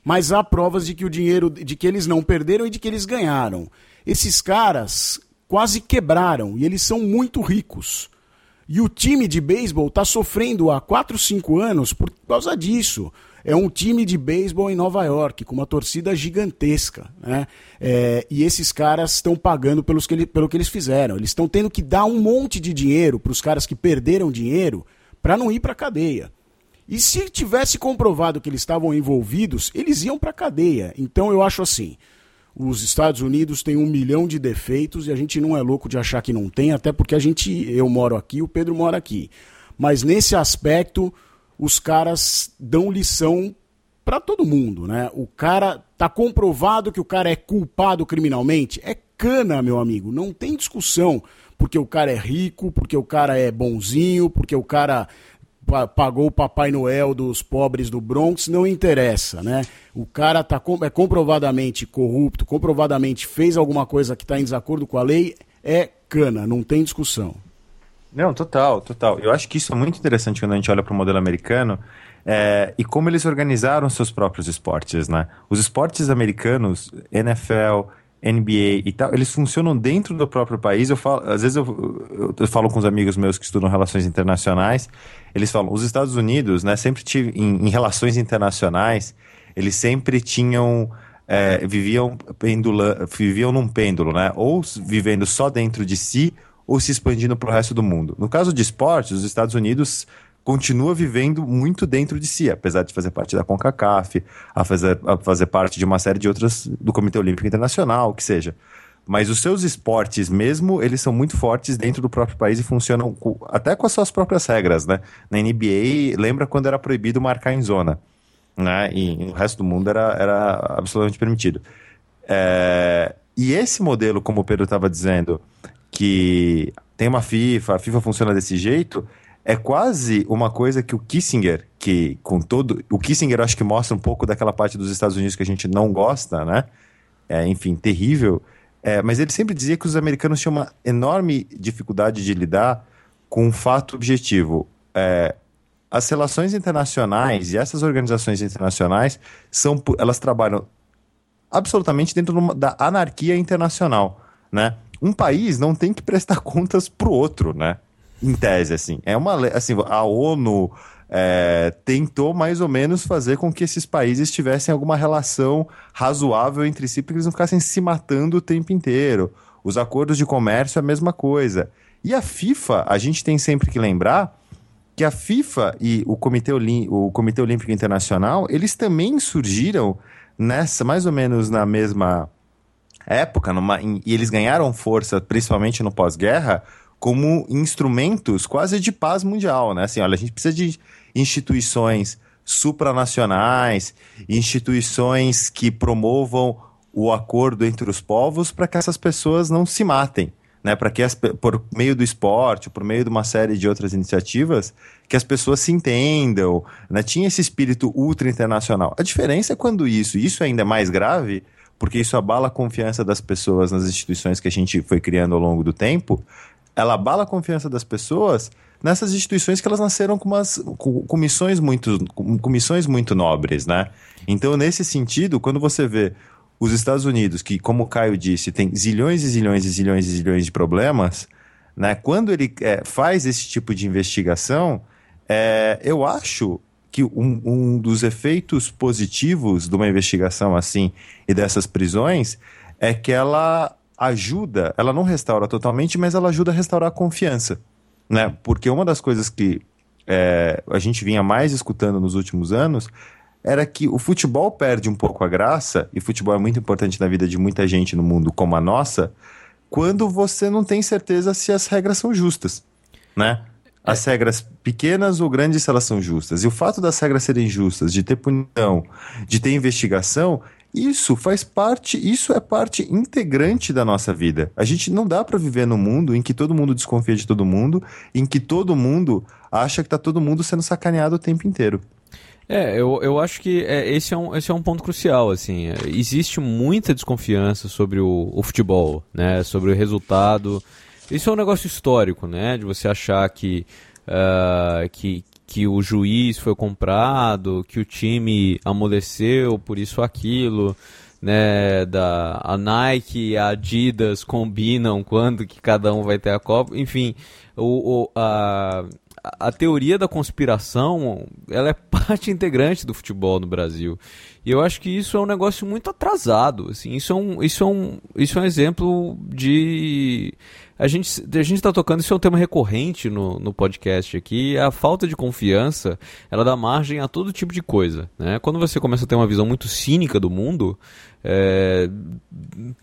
Mas há provas de que o dinheiro, de que eles não perderam e de que eles ganharam. Esses caras quase quebraram e eles são muito ricos. E o time de beisebol está sofrendo há 4, 5 anos por causa disso é um time de beisebol em Nova York, com uma torcida gigantesca. Né? É, e esses caras estão pagando pelos que ele, pelo que eles fizeram. Eles estão tendo que dar um monte de dinheiro para os caras que perderam dinheiro para não ir para a cadeia. E se tivesse comprovado que eles estavam envolvidos, eles iam para a cadeia. Então eu acho assim: os Estados Unidos têm um milhão de defeitos e a gente não é louco de achar que não tem, até porque a gente, eu moro aqui, o Pedro mora aqui. Mas nesse aspecto, os caras dão lição para todo mundo, né? O cara tá comprovado que o cara é culpado criminalmente, é cana, meu amigo, não tem discussão, porque o cara é rico, porque o cara é bonzinho, porque o cara pagou o Papai Noel dos pobres do Bronx, não interessa, né? O cara tá é comprovadamente corrupto, comprovadamente fez alguma coisa que está em desacordo com a lei, é cana, não tem discussão. Não, total, total. Eu acho que isso é muito interessante quando a gente olha para o modelo americano é, e como eles organizaram seus próprios esportes, né? Os esportes americanos, NFL, NBA e tal, eles funcionam dentro do próprio país. Eu falo, às vezes eu, eu, falo com os amigos meus que estudam relações internacionais, eles falam, os Estados Unidos, né, sempre tive, em, em relações internacionais, eles sempre tinham é, viviam pendula, viviam num pêndulo, né? Ou vivendo só dentro de si ou se expandindo para o resto do mundo. No caso de esportes, os Estados Unidos continua vivendo muito dentro de si, apesar de fazer parte da CONCACAF, a fazer, a fazer parte de uma série de outras do Comitê Olímpico Internacional, que seja. Mas os seus esportes mesmo, eles são muito fortes dentro do próprio país e funcionam com, até com as suas próprias regras, né? Na NBA, lembra quando era proibido marcar em zona, né? E, e o resto do mundo era, era absolutamente permitido. É, e esse modelo, como o Pedro estava dizendo, que tem uma FIFA, a FIFA funciona desse jeito, é quase uma coisa que o Kissinger, que com todo. O Kissinger acho que mostra um pouco daquela parte dos Estados Unidos que a gente não gosta, né? É, enfim, terrível. É, mas ele sempre dizia que os americanos tinham uma enorme dificuldade de lidar com um fato objetivo. É, as relações internacionais e essas organizações internacionais são, elas trabalham absolutamente dentro da anarquia internacional, né? Um país não tem que prestar contas pro outro, né? Em tese, assim. É uma assim, a ONU é, tentou mais ou menos fazer com que esses países tivessem alguma relação razoável entre si, porque eles não ficassem se matando o tempo inteiro. Os acordos de comércio é a mesma coisa. E a FIFA, a gente tem sempre que lembrar que a FIFA e o Comitê, o Comitê Olímpico Internacional, eles também surgiram nessa, mais ou menos na mesma época, numa, em, e eles ganharam força, principalmente no pós-guerra, como instrumentos quase de paz mundial, né? Assim, olha, a gente precisa de instituições supranacionais, instituições que promovam o acordo entre os povos para que essas pessoas não se matem, né? Para que as, por meio do esporte, por meio de uma série de outras iniciativas, que as pessoas se entendam, né? Tinha esse espírito ultra internacional. A diferença é quando isso, isso ainda é mais grave, porque isso abala a confiança das pessoas nas instituições que a gente foi criando ao longo do tempo, ela abala a confiança das pessoas nessas instituições que elas nasceram com, umas, com, com missões muito, com, com missões muito nobres, né? Então, nesse sentido, quando você vê os Estados Unidos, que, como o Caio disse, tem zilhões e zilhões e zilhões e zilhões de problemas, né? Quando ele é, faz esse tipo de investigação, é, eu acho que um, um dos efeitos positivos de uma investigação assim e dessas prisões é que ela ajuda, ela não restaura totalmente, mas ela ajuda a restaurar a confiança, né? Porque uma das coisas que é, a gente vinha mais escutando nos últimos anos era que o futebol perde um pouco a graça, e futebol é muito importante na vida de muita gente no mundo como a nossa, quando você não tem certeza se as regras são justas, né? As é. regras pequenas ou grandes elas são justas. E o fato das regras serem justas, de ter punição, de ter investigação, isso faz parte, isso é parte integrante da nossa vida. A gente não dá para viver num mundo em que todo mundo desconfia de todo mundo, em que todo mundo acha que tá todo mundo sendo sacaneado o tempo inteiro. É, eu, eu acho que é, esse, é um, esse é um ponto crucial, assim. Existe muita desconfiança sobre o, o futebol, né? Sobre o resultado. Isso é um negócio histórico, né? De você achar que, uh, que, que o juiz foi comprado, que o time amoleceu por isso aquilo, né, da a Nike e a Adidas combinam quando que cada um vai ter a Copa, enfim, o, o a, a teoria da conspiração, ela é parte integrante do futebol no Brasil. E eu acho que isso é um negócio muito atrasado, assim, isso é um, isso é um, isso é um exemplo de a gente a está tocando isso é um tema recorrente no, no podcast aqui a falta de confiança ela dá margem a todo tipo de coisa né? Quando você começa a ter uma visão muito cínica do mundo é,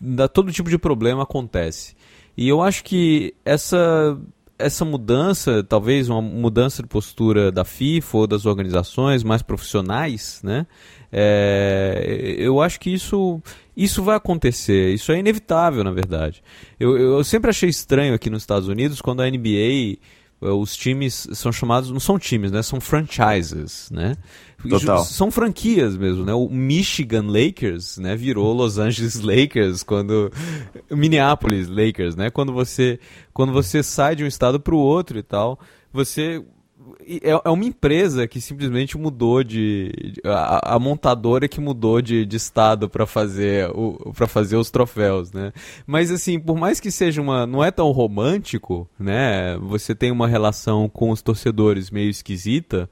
dá todo tipo de problema acontece. E eu acho que essa essa mudança, talvez uma mudança de postura da FIFA ou das organizações mais profissionais, né? É, eu acho que isso, isso vai acontecer, isso é inevitável, na verdade. Eu, eu sempre achei estranho aqui nos Estados Unidos quando a NBA os times são chamados, não são times, né? São franchises, né? Total. São franquias mesmo, né? O Michigan Lakers, né? Virou Los Angeles Lakers quando Minneapolis Lakers, né? Quando você quando você sai de um estado para o outro e tal, você é, é uma empresa que simplesmente mudou de. A, a montadora que mudou de, de estado para fazer, para fazer os troféus, né? Mas assim, por mais que seja uma. Não é tão romântico, né? Você tem uma relação com os torcedores meio esquisita.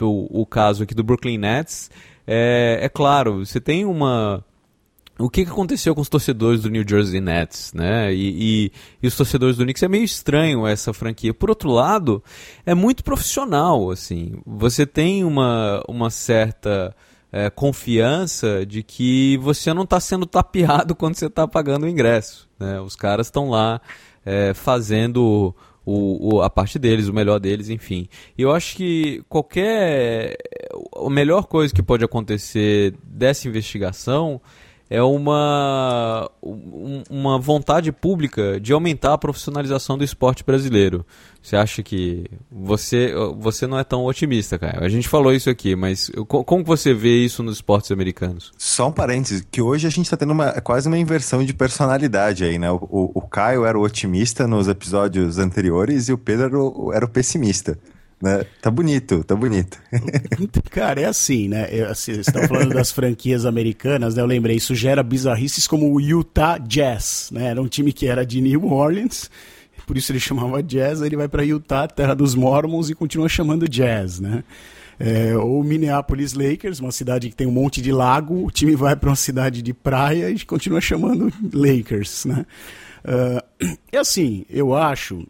O, o caso aqui do Brooklyn Nets. É, é claro, você tem uma o que, aconteceu com os torcedores do New Jersey Nets, né? E, e, e, os torcedores do Knicks é meio estranho essa franquia. Por outro lado, é muito profissional, assim. Você tem uma, uma certa é, confiança de que você não está sendo tapeado quando você está pagando o ingresso. Né? Os caras estão lá é, fazendo o, o, a parte deles, o melhor deles, enfim. E eu acho que qualquer. A melhor coisa que pode acontecer dessa investigação é uma, uma vontade pública de aumentar a profissionalização do esporte brasileiro. Você acha que você, você não é tão otimista, cara? A gente falou isso aqui, mas como você vê isso nos esportes americanos? Só um parênteses, que hoje a gente está tendo uma, quase uma inversão de personalidade aí, né? O, o, o Caio era o otimista nos episódios anteriores e o Pedro era o, era o pessimista. Né? Tá bonito, tá bonito. Cara, é assim, né? Eu, assim, você está falando das franquias americanas, né? Eu lembrei, isso gera bizarrices como o Utah Jazz, né? Era um time que era de New Orleans, por isso ele chamava Jazz, ele vai para Utah, terra dos Mormons, e continua chamando Jazz, né? É, ou Minneapolis Lakers, uma cidade que tem um monte de lago, o time vai para uma cidade de praia e continua chamando Lakers, né? Uh, e assim, eu acho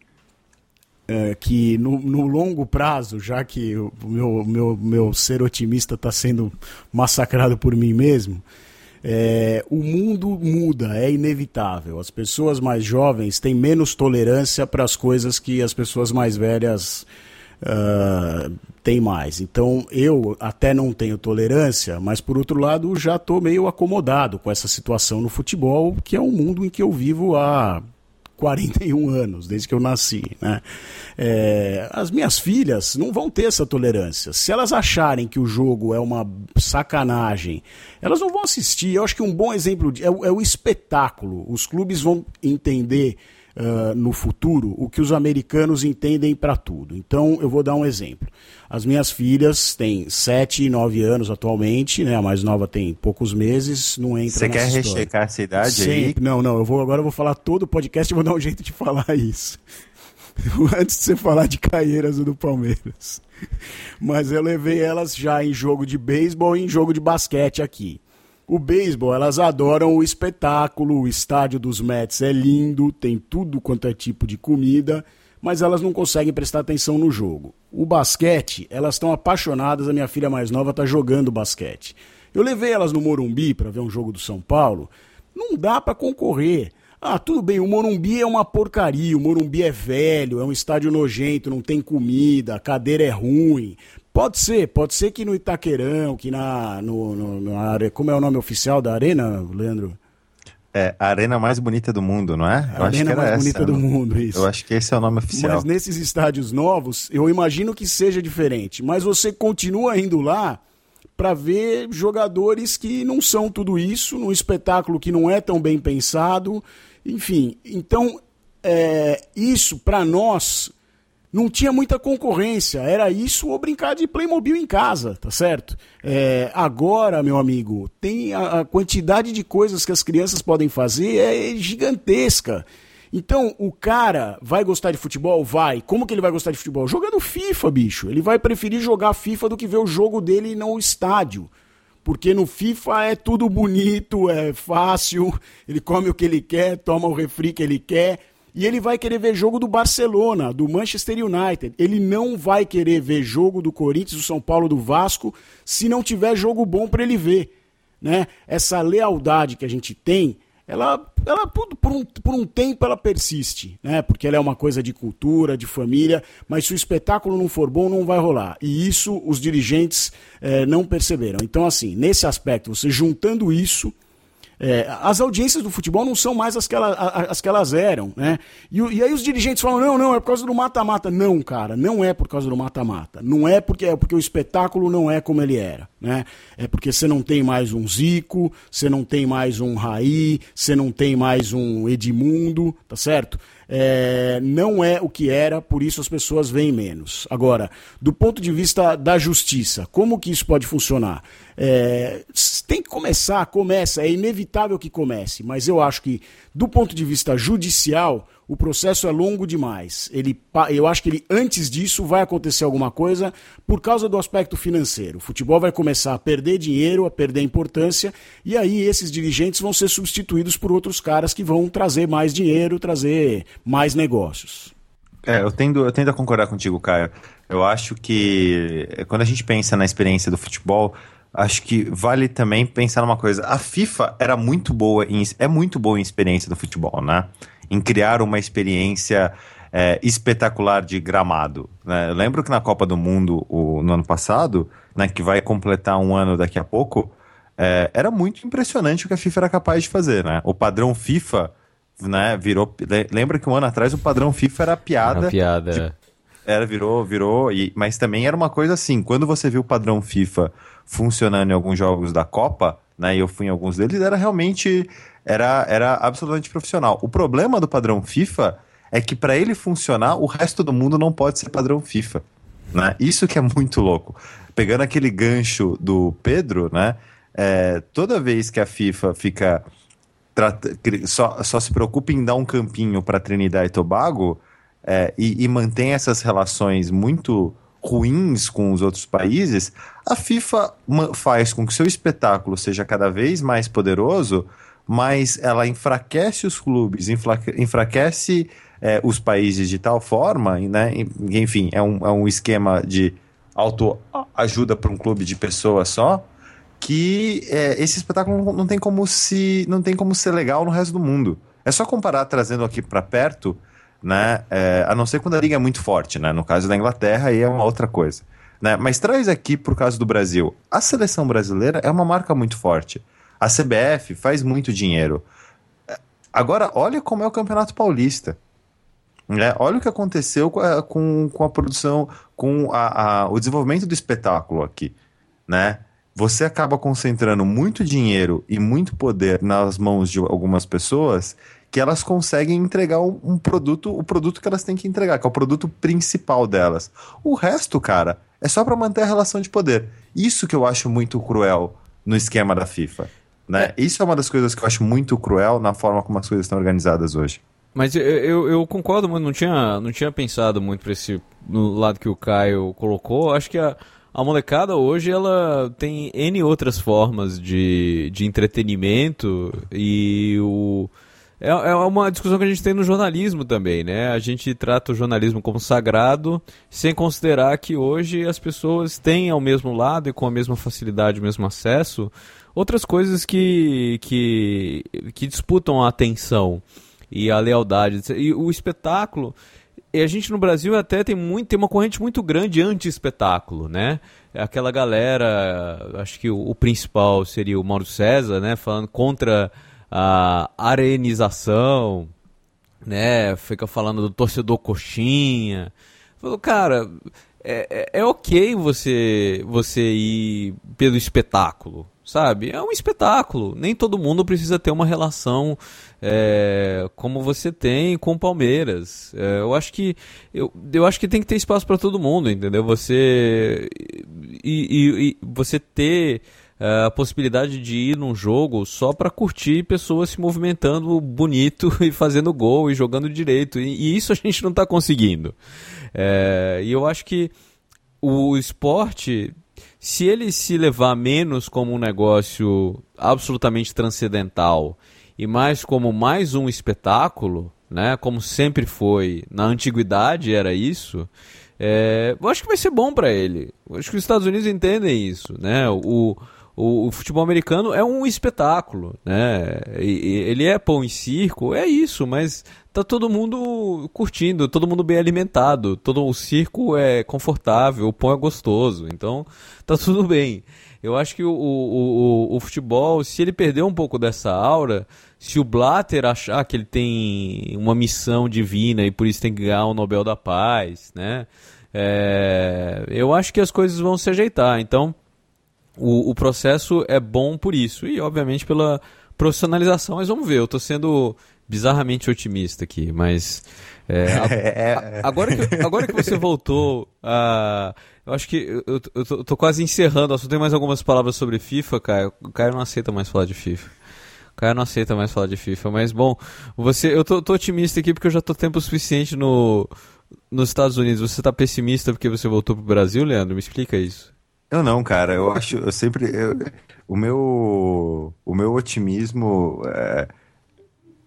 é, que no, no, longo prazo, já que o meu, meu, meu ser otimista está sendo massacrado por mim mesmo, é, o mundo muda, é inevitável. As pessoas mais jovens têm menos tolerância para as coisas que as pessoas mais velhas uh, têm mais. Então eu até não tenho tolerância, mas por outro lado já estou meio acomodado com essa situação no futebol, que é um mundo em que eu vivo há 41 anos, desde que eu nasci. Né? É, as minhas filhas não vão ter essa tolerância. Se elas acharem que o jogo é uma sacanagem, elas não vão assistir. Eu acho que um bom exemplo é, é o espetáculo. Os clubes vão entender. Uh, no futuro o que os americanos entendem para tudo. Então, eu vou dar um exemplo. As minhas filhas têm 7 e 9 anos atualmente, né? A mais nova tem poucos meses, não entra Você quer história. rechecar essa idade Sempre. aí? Não, não, eu vou agora eu vou falar todo o podcast e vou dar um jeito de falar isso. Antes de você falar de Caieiras ou do Palmeiras. Mas eu levei elas já em jogo de beisebol e em jogo de basquete aqui. O beisebol, elas adoram o espetáculo, o estádio dos Mets é lindo, tem tudo quanto é tipo de comida mas elas não conseguem prestar atenção no jogo. O basquete, elas estão apaixonadas, a minha filha mais nova está jogando basquete. Eu levei elas no Morumbi para ver um jogo do São Paulo, não dá para concorrer. Ah, tudo bem, o Morumbi é uma porcaria, o Morumbi é velho, é um estádio nojento, não tem comida, a cadeira é ruim. Pode ser, pode ser que no Itaquerão, que na, no, no, na, como é o nome oficial da arena, Leandro? É, a arena mais bonita do mundo, não é? Eu a arena mais essa, bonita do mundo, isso. Eu acho que esse é o nome oficial. Mas nesses estádios novos, eu imagino que seja diferente. Mas você continua indo lá para ver jogadores que não são tudo isso, num espetáculo que não é tão bem pensado. Enfim, então, é, isso para nós não tinha muita concorrência. Era isso ou brincar de Playmobil em casa, tá certo? É, agora, meu amigo, tem a, a, quantidade de coisas que as crianças podem fazer é gigantesca. Então, o cara vai gostar de futebol? Vai. Como que ele vai gostar de futebol? Jogando FIFA, bicho. Ele vai preferir jogar FIFA do que ver o jogo dele no estádio. Porque no FIFA é tudo bonito, é fácil, ele come o que ele quer, toma o refri que ele quer e ele vai querer ver jogo do Barcelona, do Manchester United. Ele não vai querer ver jogo do Corinthians, do São Paulo, do Vasco, se não tiver jogo bom para ele ver. Né? Essa lealdade que a gente tem, ela, ela por, por, um, por um tempo ela persiste, né? porque ela é uma coisa de cultura, de família, mas se o espetáculo não for bom, não vai rolar. E isso os dirigentes eh, não perceberam. Então, assim, nesse aspecto, você juntando isso é, as audiências do futebol não são mais as que, ela, as que elas eram, né? E, e, aí os dirigentes falam, não, não, é por causa do mata-mata. Não, cara, não é por causa do mata-mata. Não é porque é porque o espetáculo não é como ele era, né? É porque você não tem mais um Zico, você não tem mais um Raí, você não tem mais um Edmundo, tá certo? é, não é o que era, por isso as pessoas veem menos. Agora, do ponto de vista da justiça, como que isso pode funcionar? É, tem que começar, começa, é inevitável que comece, mas eu acho que, do ponto de vista judicial, o processo é longo demais. Ele, eu acho que ele, antes disso vai acontecer alguma coisa por causa do aspecto financeiro. O futebol vai começar a perder dinheiro, a perder importância, e aí esses dirigentes vão ser substituídos por outros caras que vão trazer mais dinheiro, trazer mais negócios. É, eu tendo, eu tendo a concordar contigo, Caio. Eu acho que quando a gente pensa na experiência do futebol, acho que vale também pensar numa coisa. A FIFA era muito boa em, é muito boa em experiência do futebol, né? em criar uma experiência é, espetacular de gramado. Né? Eu lembro que na Copa do Mundo, o, no ano passado, né, que vai completar um ano daqui a pouco, é, era muito impressionante o que a FIFA era capaz de fazer. Né? O padrão FIFA né, virou. Lembra que um ano atrás o padrão FIFA era piada. Era piada. De, é. era, virou, virou. E, mas também era uma coisa assim: quando você viu o padrão FIFA funcionando em alguns jogos da Copa, né, e eu fui em alguns deles, era realmente era, era absolutamente profissional. O problema do padrão FIFA é que para ele funcionar, o resto do mundo não pode ser padrão FIFA. Né? Isso que é muito louco. Pegando aquele gancho do Pedro, né? É, toda vez que a FIFA fica só, só se preocupa em dar um campinho para Trinidad e Tobago é, e, e mantém essas relações muito ruins com os outros países, a FIFA faz com que seu espetáculo seja cada vez mais poderoso mas ela enfraquece os clubes, enfraquece é, os países de tal forma, né? Enfim, é um, é um esquema de autoajuda para um clube de pessoas só, que é, esse espetáculo não tem como se não tem como ser legal no resto do mundo. É só comparar trazendo aqui para perto, né? É, a não ser quando a liga é muito forte, né? No caso da Inglaterra aí é uma outra coisa, né? Mas traz aqui por caso do Brasil. A seleção brasileira é uma marca muito forte. A CBF faz muito dinheiro. Agora, olha como é o Campeonato Paulista. Né? Olha o que aconteceu com a, com, com a produção, com a, a, o desenvolvimento do espetáculo aqui. Né? Você acaba concentrando muito dinheiro e muito poder nas mãos de algumas pessoas que elas conseguem entregar um, um, produto, o produto que elas têm que entregar, que é o produto principal delas. O resto, cara, é só para manter a relação de poder. Isso que eu acho muito cruel no esquema da FIFA. Né? É. Isso é uma das coisas que eu acho muito cruel na forma como as coisas estão organizadas hoje. Mas eu, eu, eu concordo muito, não tinha, não tinha pensado muito para esse no lado que o Caio colocou. Acho que a, a molecada hoje ela tem N outras formas de, de entretenimento e o. É, é uma discussão que a gente tem no jornalismo também, né? A gente trata o jornalismo como sagrado, sem considerar que hoje as pessoas têm ao mesmo lado e com a mesma facilidade, o mesmo acesso, outras coisas que, que, que disputam a atenção e a lealdade. E o espetáculo, e a gente no Brasil até tem, muito, tem uma corrente muito grande anti-espetáculo, né? Aquela galera, acho que o, o, principal seria o Mauro César, né? Falando contra a arenização, né? Fica falando do torcedor coxinha. Falou, cara, é, é, é ok você, você ir pelo espetáculo, sabe? É um espetáculo. Nem todo mundo precisa ter uma relação é, como você tem com o Palmeiras. É, eu acho que eu, eu acho que tem que ter espaço para todo mundo, entendeu? Você e, e, e você ter a possibilidade de ir num jogo só para curtir pessoas se movimentando bonito e fazendo gol e jogando direito. E, e isso a gente não está conseguindo. É, e eu acho que o esporte se ele se levar menos como um negócio absolutamente transcendental e mais como mais um espetáculo, né, como sempre foi na antiguidade era isso, é, eu acho que vai ser bom para ele. Eu acho que os Estados Unidos entendem isso, né? O, o, o, futebol americano é um espetáculo, né? E, ele é pão e circo, é isso, mas tá todo mundo curtindo, todo mundo bem alimentado, todo o circo é confortável, o pão é gostoso, então tá tudo bem. Eu acho que o, o, o, o futebol, se ele perder um pouco dessa aura, se o Blatter achar que ele tem uma missão divina e por isso tem que ganhar o Nobel da Paz, né? É, eu acho que as coisas vão se ajeitar. Então, o, o processo é bom por isso e, obviamente, pela profissionalização. Mas vamos ver, eu estou sendo bizarramente otimista aqui, mas é, a, a, agora, que, agora que você voltou a. Eu acho que eu, eu, eu, tô, eu tô quase encerrando. Só tenho mais algumas palavras sobre FIFA, Caio. O Caio não aceita mais falar de FIFA. O Caio não aceita mais falar de FIFA, mas bom, você, eu tô, tô otimista aqui porque eu já tô tempo suficiente no, nos Estados Unidos. Você tá pessimista porque você voltou pro Brasil, Leandro? Me explica isso. Eu não, cara. Eu acho, eu sempre, eu, o meu, o meu otimismo, é,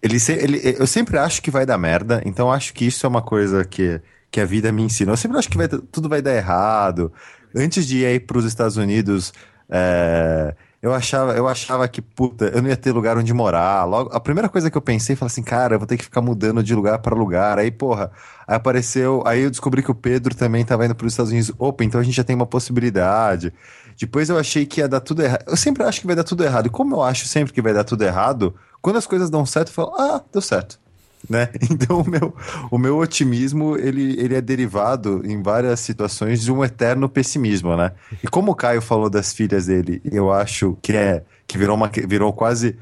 ele, ele, eu sempre acho que vai dar merda. Então acho que isso é uma coisa que, que a vida me ensinou. Eu sempre acho que vai, tudo vai dar errado. Antes de ir para os Estados Unidos, é, eu achava, eu achava que, puta, eu não ia ter lugar onde morar. Logo, a primeira coisa que eu pensei, falei assim, cara, eu vou ter que ficar mudando de lugar para lugar. Aí, porra, aí apareceu, aí eu descobri que o Pedro também estava indo para os Estados Unidos. Opa, então a gente já tem uma possibilidade. Depois eu achei que ia dar tudo errado. Eu sempre acho que vai dar tudo errado. E como eu acho sempre que vai dar tudo errado, quando as coisas dão certo, eu falo, ah, deu certo né? Então o meu, o meu otimismo ele, ele é derivado em várias situações de um eterno pessimismo, né? E como o Caio falou das filhas dele, eu acho que é que virou uma virou quase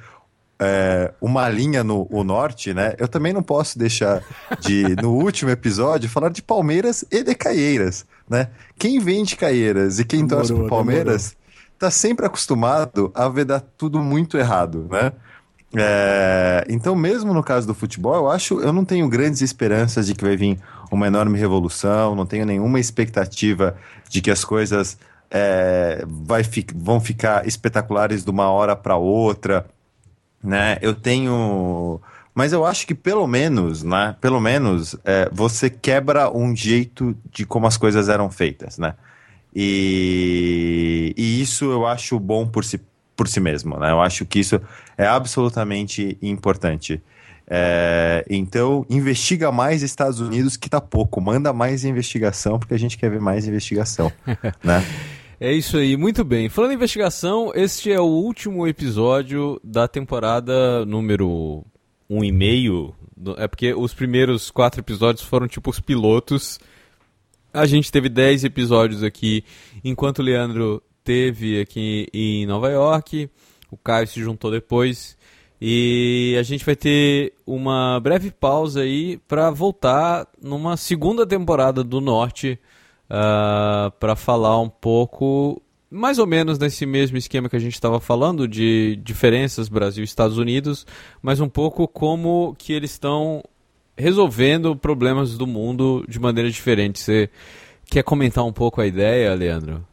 é, uma linha no o norte, né? Eu também não posso deixar de no último episódio falar de Palmeiras e de Caieiras, né? Quem vende Caieiras e quem demorou, torce pro Palmeiras demorou. tá sempre acostumado a ver dar tudo muito errado, né? É, então, mesmo no caso do futebol, eu acho, eu não tenho grandes esperanças de que vai vir uma enorme revolução, não tenho nenhuma expectativa de que as coisas é, vai vão ficar espetaculares de uma hora para outra, né? Eu tenho, mas eu acho que pelo menos, né? Pelo menos é, você quebra um jeito de como as coisas eram feitas, né? E, e isso eu acho bom por si por si mesmo. Né? Eu acho que isso é absolutamente importante. É, então, investiga mais Estados Unidos, que tá pouco. Manda mais investigação, porque a gente quer ver mais investigação. né? É isso aí, muito bem. Falando em investigação, este é o último episódio da temporada número um e meio. É porque os primeiros quatro episódios foram tipo os pilotos. A gente teve dez episódios aqui, enquanto o Leandro teve aqui em Nova York. O Caio se juntou depois. E a gente vai ter uma breve pausa aí para voltar numa segunda temporada do Norte uh, ah, para falar um pouco, mais ou menos nesse mesmo esquema que a gente estava falando de diferenças Brasil Estados Unidos, mas um pouco como que eles estão resolvendo problemas do mundo de maneira diferente. Você quer comentar um pouco a ideia, Leandro?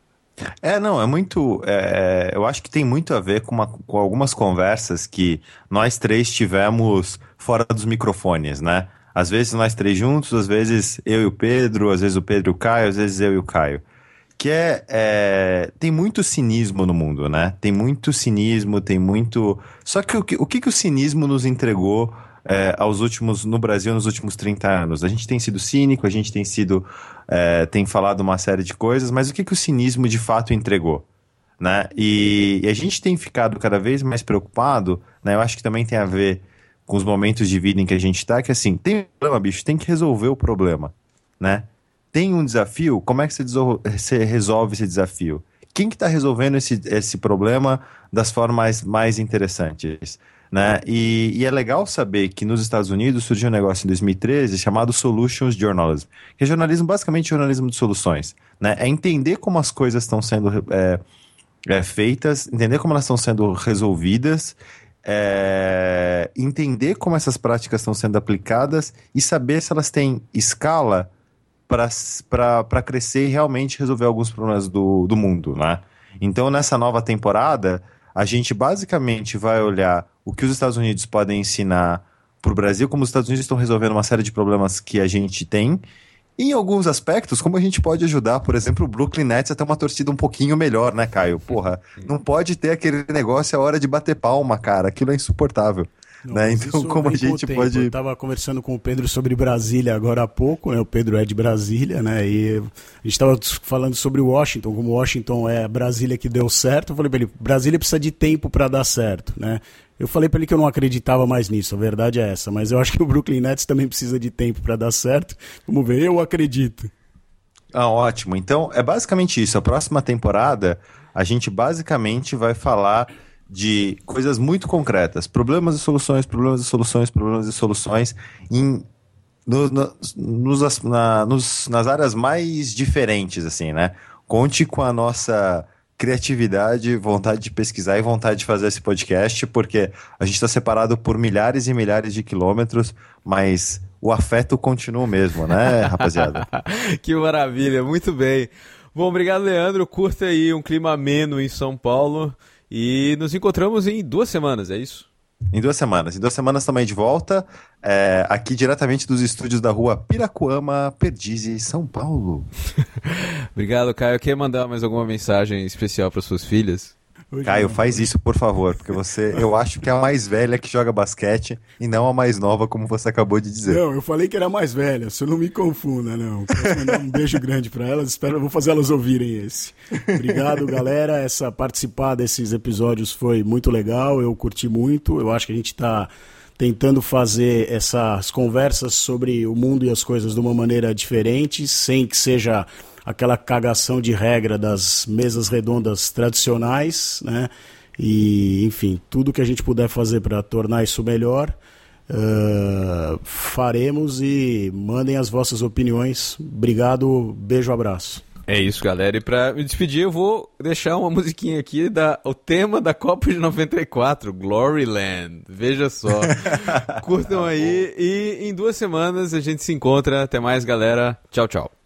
É, não, é muito. É, eu acho que tem muito a ver com, uma, com algumas conversas que nós três tivemos fora dos microfones, né? Às vezes nós três juntos, às vezes eu e o Pedro, às vezes o Pedro e o Caio, às vezes eu e o Caio. Que é, é tem muito cinismo no mundo, né? Tem muito cinismo, tem muito. Só que o que o, que, que o cinismo nos entregou é, aos últimos no Brasil nos últimos 30 anos. A gente tem sido cínico, a gente tem sido é, tem falado uma série de coisas, mas o que, que o cinismo de fato entregou? Né? E, e, a gente tem ficado cada vez mais preocupado, né? Eu acho que também tem a ver com os momentos de vida em que a gente está, que assim, tem um problema, bicho, tem que resolver o problema, né? Tem um desafio, como é que você, resolve esse desafio? Quem que está resolvendo esse, esse problema das formas mais interessantes? Né? E, e, é legal saber que nos Estados Unidos surgiu um negócio em 2013 chamado Solutions Journalism, que é jornalismo, basicamente jornalismo de soluções. Né? É entender como as coisas estão sendo é, é, feitas, entender como elas estão sendo resolvidas, é, entender como essas práticas estão sendo aplicadas e saber se elas têm escala para crescer e realmente resolver alguns problemas do, do mundo. Né? Então, nessa nova temporada, a gente basicamente vai olhar o que os Estados Unidos podem ensinar para o Brasil, como os Estados Unidos estão resolvendo uma série de problemas que a gente tem. E em alguns aspectos, como a gente pode ajudar, por exemplo, o Brooklyn Nets a ter uma torcida um pouquinho melhor, né, Caio? Porra, não pode ter aquele negócio a hora de bater palma, cara. Aquilo é insuportável. Não, né? Então, como a gente pode. Eu estava conversando com o Pedro sobre Brasília agora há pouco, né? o Pedro é de Brasília, né? E a gente estava falando sobre Washington, como Washington é Brasília que deu certo. Eu falei para ele: Brasília precisa de tempo para dar certo, né? Eu falei para ele que eu não acreditava mais nisso, a verdade é essa, mas eu acho que o Brooklyn Nets também precisa de tempo para dar certo. Vamos ver, eu acredito. Ah, ótimo. Então, é basicamente isso. A próxima temporada, a gente basicamente vai falar de coisas muito concretas, problemas e soluções, problemas e soluções, problemas e soluções em no, no, nos, na, nos, nas áreas mais diferentes, assim, né? Conte com a nossa criatividade, vontade de pesquisar e vontade de fazer esse podcast, porque a gente está separado por milhares e milhares de quilômetros, mas o afeto continua o mesmo, né, rapaziada? que maravilha, muito bem. Bom, obrigado, Leandro. Curta aí um clima ameno em São Paulo e nos encontramos em duas semanas, é isso? Em duas semanas. Em duas semanas também de volta, é, aqui diretamente dos estúdios da rua Piracuama, Perdizes, São Paulo. Obrigado, Caio. Quer mandar mais alguma mensagem especial para suas filhas? Caio, faz isso, por favor, porque você, eu acho que é a mais velha que joga basquete e não a mais nova, como você acabou de dizer. Não, eu falei que era a mais velha, você não me confunda, não. Posso mandar um beijo grande para elas, espero, vou fazer elas ouvirem esse. Obrigado, galera. Essa participar desses episódios foi muito legal, eu curti muito. Eu acho que a gente está tentando fazer essas conversas sobre o mundo e as coisas de uma maneira diferente, sem que seja aquela cagação de regra das mesas redondas tradicionais, né? E, enfim, tudo que a gente puder fazer para tornar isso melhor, uh, faremos e mandem as vossas opiniões. Obrigado, beijo, abraço. É isso, galera. E para me despedir, eu vou deixar uma musiquinha aqui da o tema da Copa de 94, Gloryland. Veja só. Curtam aí e em duas semanas a gente se encontra. Até mais, galera. Tchau, tchau.